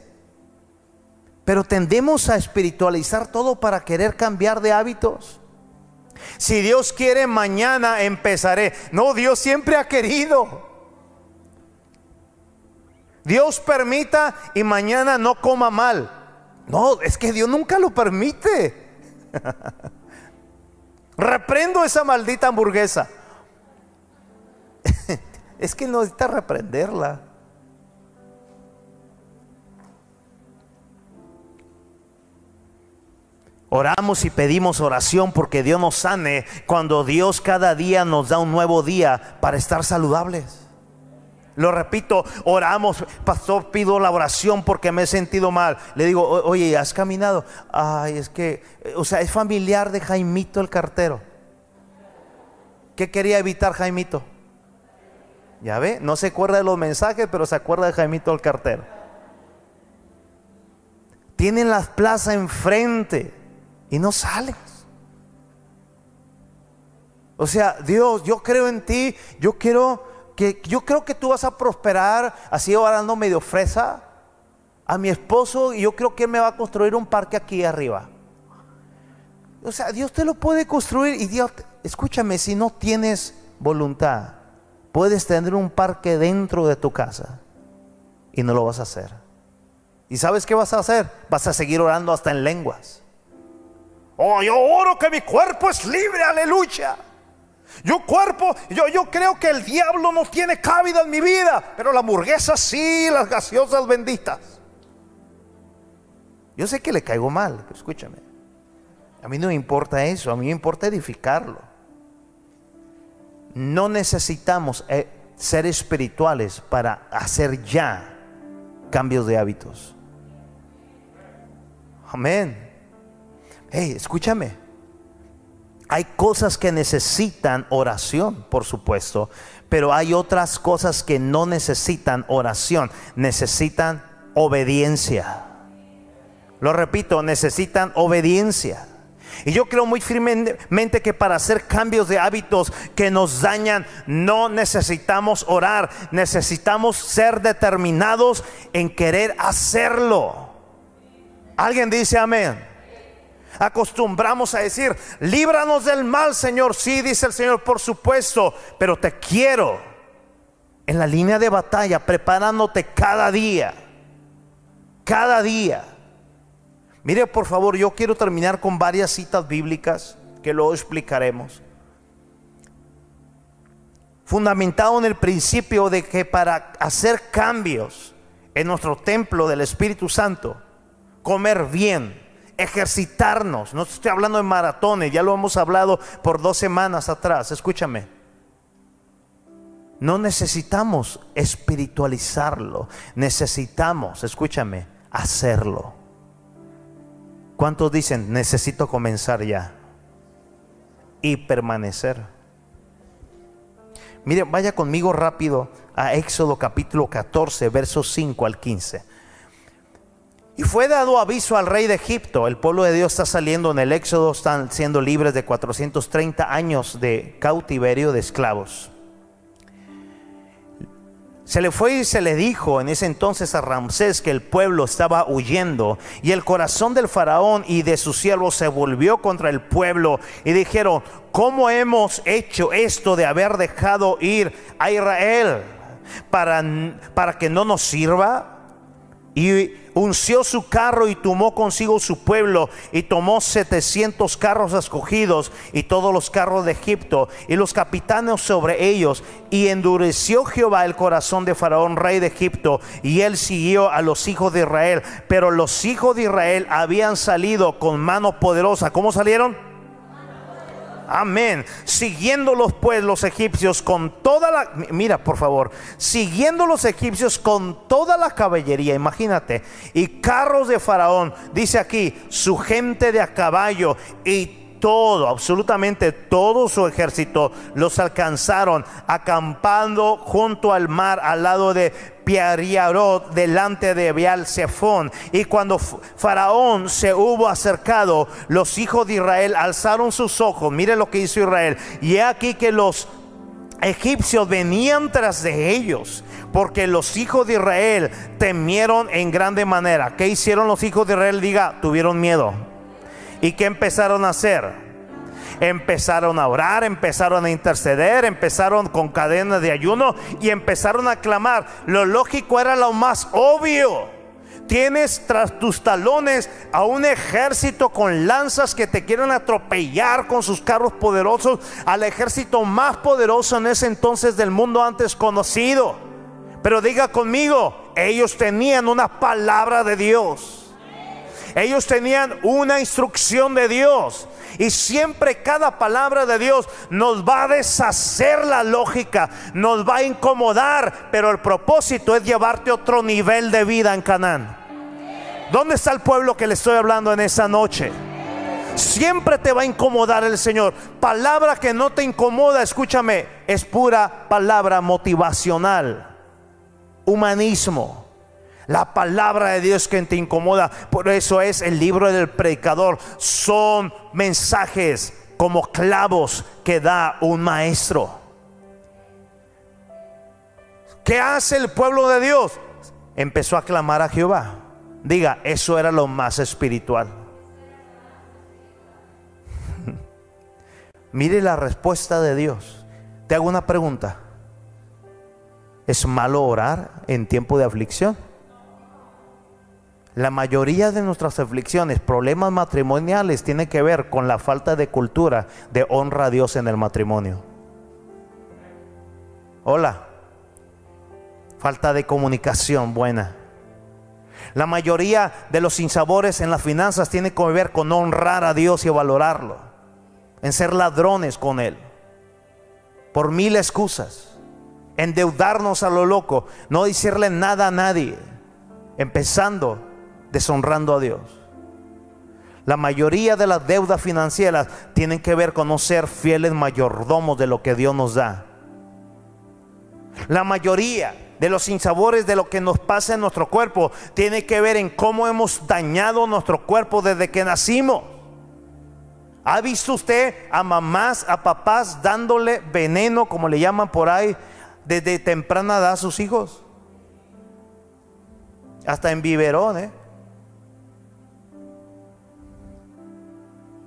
Pero tendemos a espiritualizar todo para querer cambiar de hábitos. Si Dios quiere, mañana empezaré. No, Dios siempre ha querido. Dios permita y mañana no coma mal. No, es que Dios nunca lo permite. <laughs> Reprendo esa maldita hamburguesa. <laughs> es que no necesita reprenderla. Oramos y pedimos oración porque Dios nos sane cuando Dios cada día nos da un nuevo día para estar saludables. Lo repito, oramos, pastor, pido la oración porque me he sentido mal. Le digo, oye, ¿has caminado? Ay, es que, o sea, es familiar de Jaimito el cartero. ¿Qué quería evitar Jaimito? Ya ve, no se acuerda de los mensajes, pero se acuerda de Jaimito el cartero. Tienen la plaza enfrente y no sales. O sea, Dios, yo creo en ti, yo quiero yo creo que tú vas a prosperar así orando medio fresa a mi esposo y yo creo que él me va a construir un parque aquí arriba. O sea, Dios te lo puede construir y Dios, escúchame, si no tienes voluntad, puedes tener un parque dentro de tu casa y no lo vas a hacer. ¿Y sabes qué vas a hacer? Vas a seguir orando hasta en lenguas. Oh, yo oro que mi cuerpo es libre, aleluya. Yo cuerpo, yo, yo creo que el diablo no tiene cabida en mi vida, pero la hamburguesa sí, las gaseosas benditas. Yo sé que le caigo mal, pero escúchame. A mí no me importa eso, a mí me importa edificarlo. No necesitamos eh, ser espirituales para hacer ya cambios de hábitos. Amén. Hey, escúchame. Hay cosas que necesitan oración, por supuesto, pero hay otras cosas que no necesitan oración, necesitan obediencia. Lo repito, necesitan obediencia. Y yo creo muy firmemente que para hacer cambios de hábitos que nos dañan, no necesitamos orar, necesitamos ser determinados en querer hacerlo. ¿Alguien dice amén? Acostumbramos a decir, líbranos del mal, Señor. Sí, dice el Señor, por supuesto, pero te quiero en la línea de batalla, preparándote cada día. Cada día. Mire, por favor, yo quiero terminar con varias citas bíblicas que luego explicaremos. Fundamentado en el principio de que para hacer cambios en nuestro templo del Espíritu Santo, comer bien, ejercitarnos. No estoy hablando de maratones, ya lo hemos hablado por dos semanas atrás. Escúchame. No necesitamos espiritualizarlo, necesitamos, escúchame, hacerlo. ¿Cuántos dicen, necesito comenzar ya? Y permanecer. Mire, vaya conmigo rápido a Éxodo capítulo 14, versos 5 al 15. Y fue dado aviso al rey de Egipto. El pueblo de Dios está saliendo en el Éxodo, están siendo libres de 430 años de cautiverio de esclavos. Se le fue y se le dijo en ese entonces a Ramsés que el pueblo estaba huyendo y el corazón del faraón y de sus siervos se volvió contra el pueblo y dijeron, ¿cómo hemos hecho esto de haber dejado ir a Israel para, para que no nos sirva? Y unció su carro y tomó consigo su pueblo y tomó 700 carros escogidos y todos los carros de Egipto y los capitanes sobre ellos. Y endureció Jehová el corazón de Faraón rey de Egipto y él siguió a los hijos de Israel. Pero los hijos de Israel habían salido con mano poderosa. ¿cómo salieron? Amén. Siguiendo los pues los egipcios con toda la, mira por favor, siguiendo los egipcios con toda la caballería, imagínate, y carros de faraón, dice aquí, su gente de a caballo y todo, absolutamente todo su ejército los alcanzaron acampando junto al mar al lado de Piariarot delante de Beal Zephón. Y cuando Faraón se hubo acercado, los hijos de Israel alzaron sus ojos. Mire lo que hizo Israel. Y aquí que los egipcios venían tras de ellos, porque los hijos de Israel temieron en grande manera. ¿Qué hicieron los hijos de Israel? Diga, tuvieron miedo. ¿Y qué empezaron a hacer? Empezaron a orar, empezaron a interceder, empezaron con cadenas de ayuno y empezaron a clamar. Lo lógico era lo más obvio tienes tras tus talones a un ejército con lanzas que te quieren atropellar con sus carros poderosos, al ejército más poderoso en ese entonces del mundo antes conocido. Pero diga conmigo, ellos tenían una palabra de Dios. Ellos tenían una instrucción de Dios. Y siempre cada palabra de Dios nos va a deshacer la lógica, nos va a incomodar, pero el propósito es llevarte otro nivel de vida en Canaán. ¿Dónde está el pueblo que le estoy hablando en esa noche? Siempre te va a incomodar el Señor. Palabra que no te incomoda, escúchame, es pura palabra motivacional. Humanismo la palabra de Dios que te incomoda. Por eso es el libro del predicador. Son mensajes como clavos que da un maestro. ¿Qué hace el pueblo de Dios? Empezó a clamar a Jehová. Diga, eso era lo más espiritual. <laughs> Mire la respuesta de Dios. Te hago una pregunta. ¿Es malo orar en tiempo de aflicción? La mayoría de nuestras aflicciones, problemas matrimoniales, tienen que ver con la falta de cultura de honra a Dios en el matrimonio. Hola. Falta de comunicación buena. La mayoría de los sinsabores en las finanzas tienen que ver con honrar a Dios y valorarlo. En ser ladrones con Él. Por mil excusas. Endeudarnos a lo loco. No decirle nada a nadie. Empezando deshonrando a Dios. La mayoría de las deudas financieras tienen que ver con no ser fieles mayordomos de lo que Dios nos da. La mayoría de los sinsabores de lo que nos pasa en nuestro cuerpo tiene que ver en cómo hemos dañado nuestro cuerpo desde que nacimos. ¿Ha visto usted a mamás, a papás dándole veneno, como le llaman por ahí, desde temprana edad a sus hijos? Hasta en biberón, ¿eh?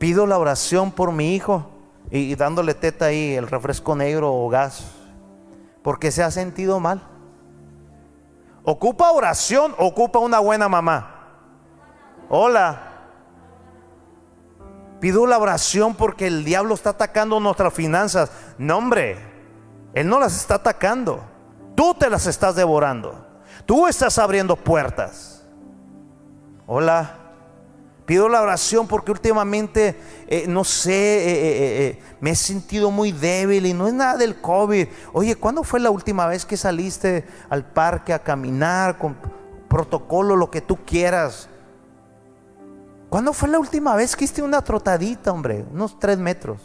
Pido la oración por mi hijo y, dándole teta ahí, el refresco negro o gas, porque se ha sentido mal. ¿Ocupa oración? ¿Ocupa una buena mamá? Hola. Pido la oración porque el diablo está atacando nuestras finanzas. No, hombre, él no las está atacando. Tú te las estás devorando. Tú estás abriendo puertas. Hola. Pido la oración porque últimamente, eh, no sé, eh, eh, me he sentido muy débil y no es nada del COVID. Oye, ¿cuándo fue la última vez que saliste al parque a caminar con protocolo, lo que tú quieras? ¿Cuándo fue la última vez que hiciste una trotadita, hombre? Unos tres metros.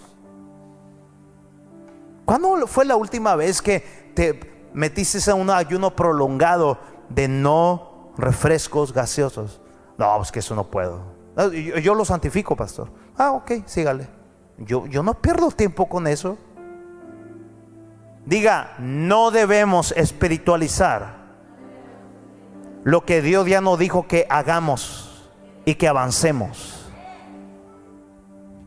¿Cuándo fue la última vez que te metiste en un ayuno prolongado de no refrescos gaseosos? No, es que eso no puedo. Ah, yo, lo santifico, pastor. Ah, ok, sígale. Yo, yo no pierdo tiempo con eso. Diga, no debemos espiritualizar lo que Dios ya nos dijo que hagamos y que avancemos.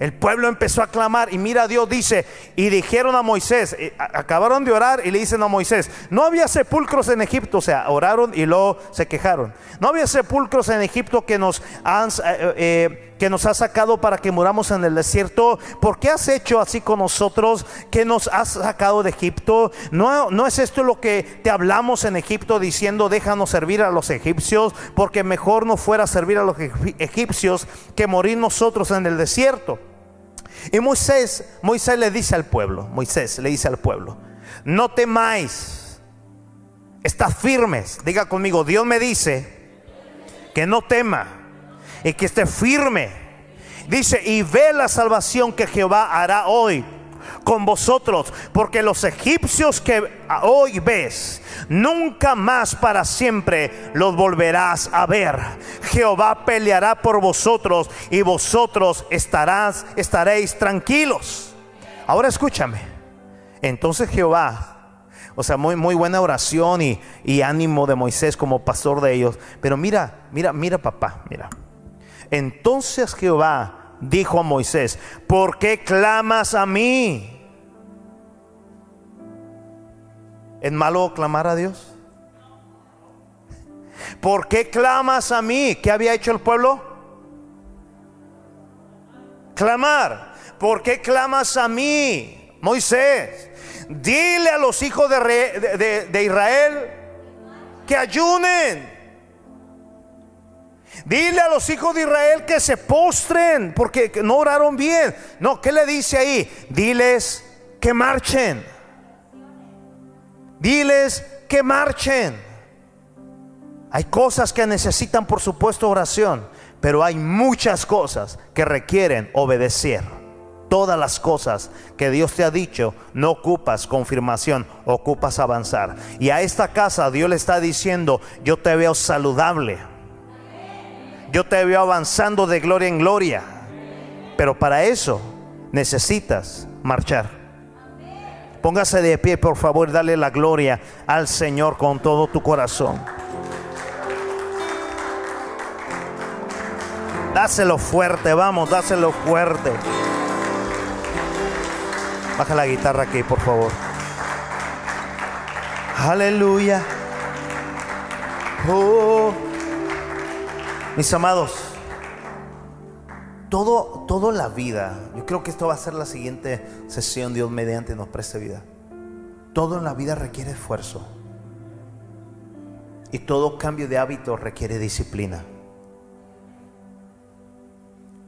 El pueblo empezó a clamar y mira Dios dice, y dijeron a Moisés, eh, acabaron de orar y le dicen a Moisés, no había sepulcros en Egipto, o sea, oraron y luego se quejaron. No había sepulcros en Egipto que nos han... Eh, eh, que nos ha sacado para que muramos en el desierto. ¿Por qué has hecho así con nosotros que nos has sacado de Egipto? ¿No, no es esto lo que te hablamos en Egipto diciendo déjanos servir a los egipcios? Porque mejor no fuera servir a los egipcios que morir nosotros en el desierto. Y Moisés, Moisés le dice al pueblo, Moisés le dice al pueblo, no temáis, estad firmes. Diga conmigo, Dios me dice que no tema y que esté firme. Dice, y ve la salvación que Jehová hará hoy con vosotros, porque los egipcios que hoy ves, nunca más para siempre los volverás a ver. Jehová peleará por vosotros y vosotros estarás, estaréis tranquilos. Ahora escúchame. Entonces Jehová, o sea, muy, muy buena oración y, y ánimo de Moisés como pastor de ellos. Pero mira, mira, mira papá, mira. Entonces Jehová dijo a Moisés, ¿por qué clamas a mí? ¿Es malo clamar a Dios? ¿Por qué clamas a mí? ¿Qué había hecho el pueblo? Clamar. ¿Por qué clamas a mí, Moisés? Dile a los hijos de, de Israel que ayunen. Dile a los hijos de Israel que se postren porque no oraron bien. No, ¿qué le dice ahí? Diles que marchen. Diles que marchen. Hay cosas que necesitan, por supuesto, oración, pero hay muchas cosas que requieren obedecer. Todas las cosas que Dios te ha dicho, no ocupas confirmación, ocupas avanzar. Y a esta casa Dios le está diciendo, yo te veo saludable yo te veo avanzando de gloria en gloria. Pero para eso necesitas marchar. Póngase de pie, por favor, dale la gloria al Señor con todo tu corazón. Dáselo fuerte, vamos, dáselo fuerte. Baja la guitarra aquí, por favor. Aleluya. Oh. Mis amados, todo, todo la vida, yo creo que esto va a ser la siguiente sesión, Dios mediante nos preste vida. Todo en la vida requiere esfuerzo. Y todo cambio de hábito requiere disciplina.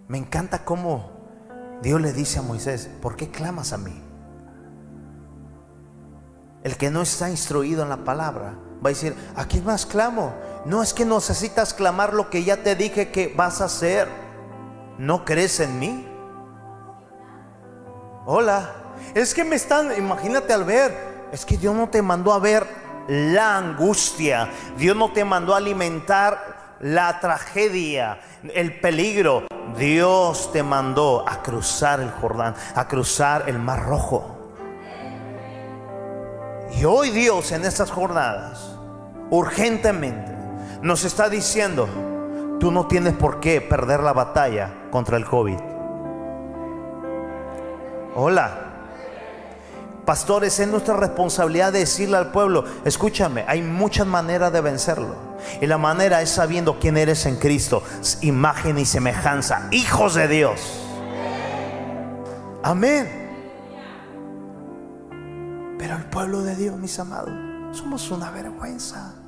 Me encanta cómo Dios le dice a Moisés, ¿por qué clamas a mí? El que no está instruido en la palabra va a decir, ¿a quién más clamo? No es que necesitas clamar lo que ya te dije que vas a hacer. ¿No crees en mí? Hola. Es que me están, imagínate al ver, es que Dios no te mandó a ver la angustia. Dios no te mandó a alimentar la tragedia, el peligro. Dios te mandó a cruzar el Jordán, a cruzar el Mar Rojo. Y hoy Dios en estas jornadas, urgentemente, nos está diciendo, tú no tienes por qué perder la batalla contra el COVID. Hola. Pastores, es nuestra responsabilidad decirle al pueblo, escúchame, hay muchas maneras de vencerlo. Y la manera es sabiendo quién eres en Cristo, imagen y semejanza, hijos de Dios. Amén. Pero el pueblo de Dios, mis amados, somos una vergüenza.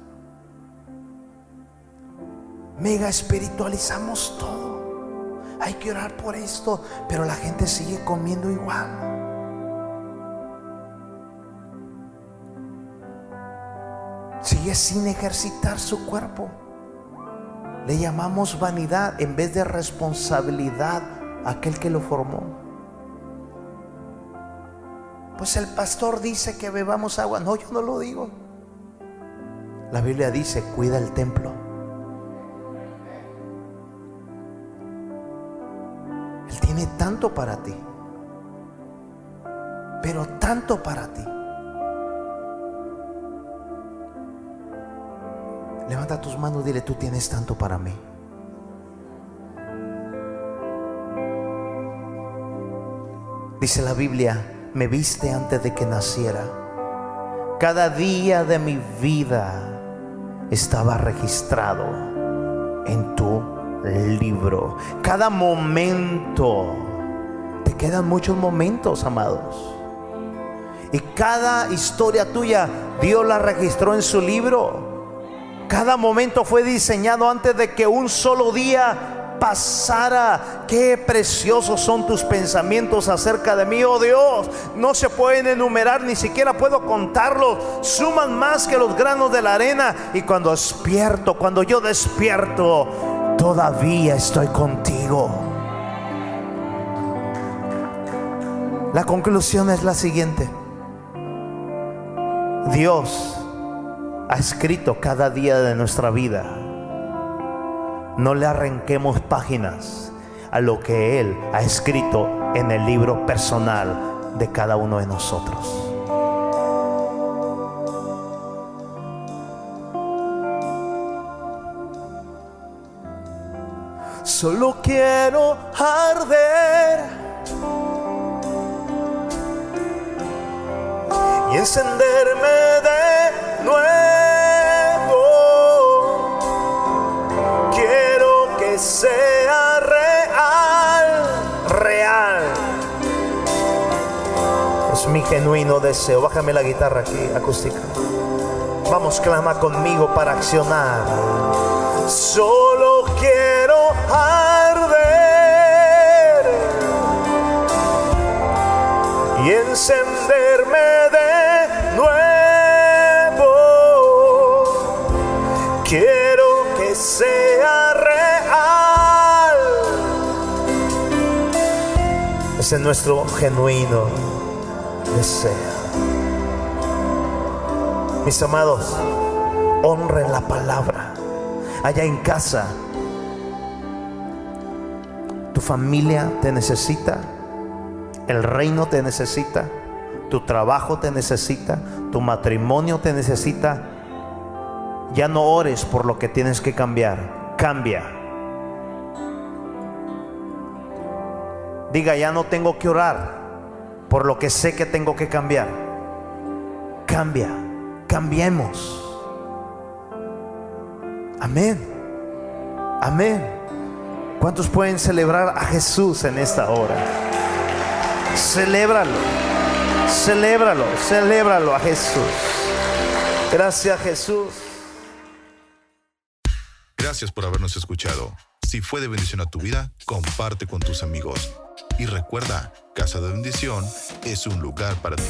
Mega espiritualizamos todo. Hay que orar por esto, pero la gente sigue comiendo igual. sigue sin ejercitar su cuerpo. Le llamamos vanidad en vez de responsabilidad a aquel que lo formó. Pues el pastor dice que bebamos agua. No, yo no lo digo. La Biblia dice, cuida el templo. Tanto para ti. Pero tanto para ti. Levanta tus manos dile, tú tienes tanto para mí. Dice la Biblia, me viste antes de que naciera. Cada día de mi vida estaba registrado en tu libro. Cada momento, te quedan muchos momentos, amados. Y cada historia tuya, Dios la registró en su libro. Cada momento fue diseñado antes de que un solo día pasara. Qué preciosos son tus pensamientos acerca de mí, oh Dios. No se pueden enumerar, ni siquiera puedo contarlos. Suman más que los granos de la arena. Y cuando despierto, cuando yo despierto, todavía estoy contigo. La conclusión es la siguiente. Dios ha escrito cada día de nuestra vida. No le arranquemos páginas a lo que Él ha escrito en el libro personal de cada uno de nosotros. Solo quiero arder y encenderme de nuevo. sea real, real. Es mi genuino deseo. Bájame la guitarra aquí, acústica. Vamos, clama conmigo para accionar. Solo quiero y encenderme de nuevo. Quiero que sea Ese es nuestro genuino deseo. Mis amados, honren la palabra. Allá en casa, tu familia te necesita, el reino te necesita, tu trabajo te necesita, tu matrimonio te necesita. Ya no ores por lo que tienes que cambiar, cambia Diga, ya no tengo que orar por lo que sé que tengo que cambiar. Cambia, cambiemos. Amén. Amén. ¿Cuántos pueden celebrar a Jesús en esta hora? Celébralo. Celébralo, celébralo a Jesús. Gracias Jesús. Gracias por habernos escuchado. Si fue de bendición a tu vida, comparte con tus amigos. Y recuerda, Casa de Bendición es un lugar para ti.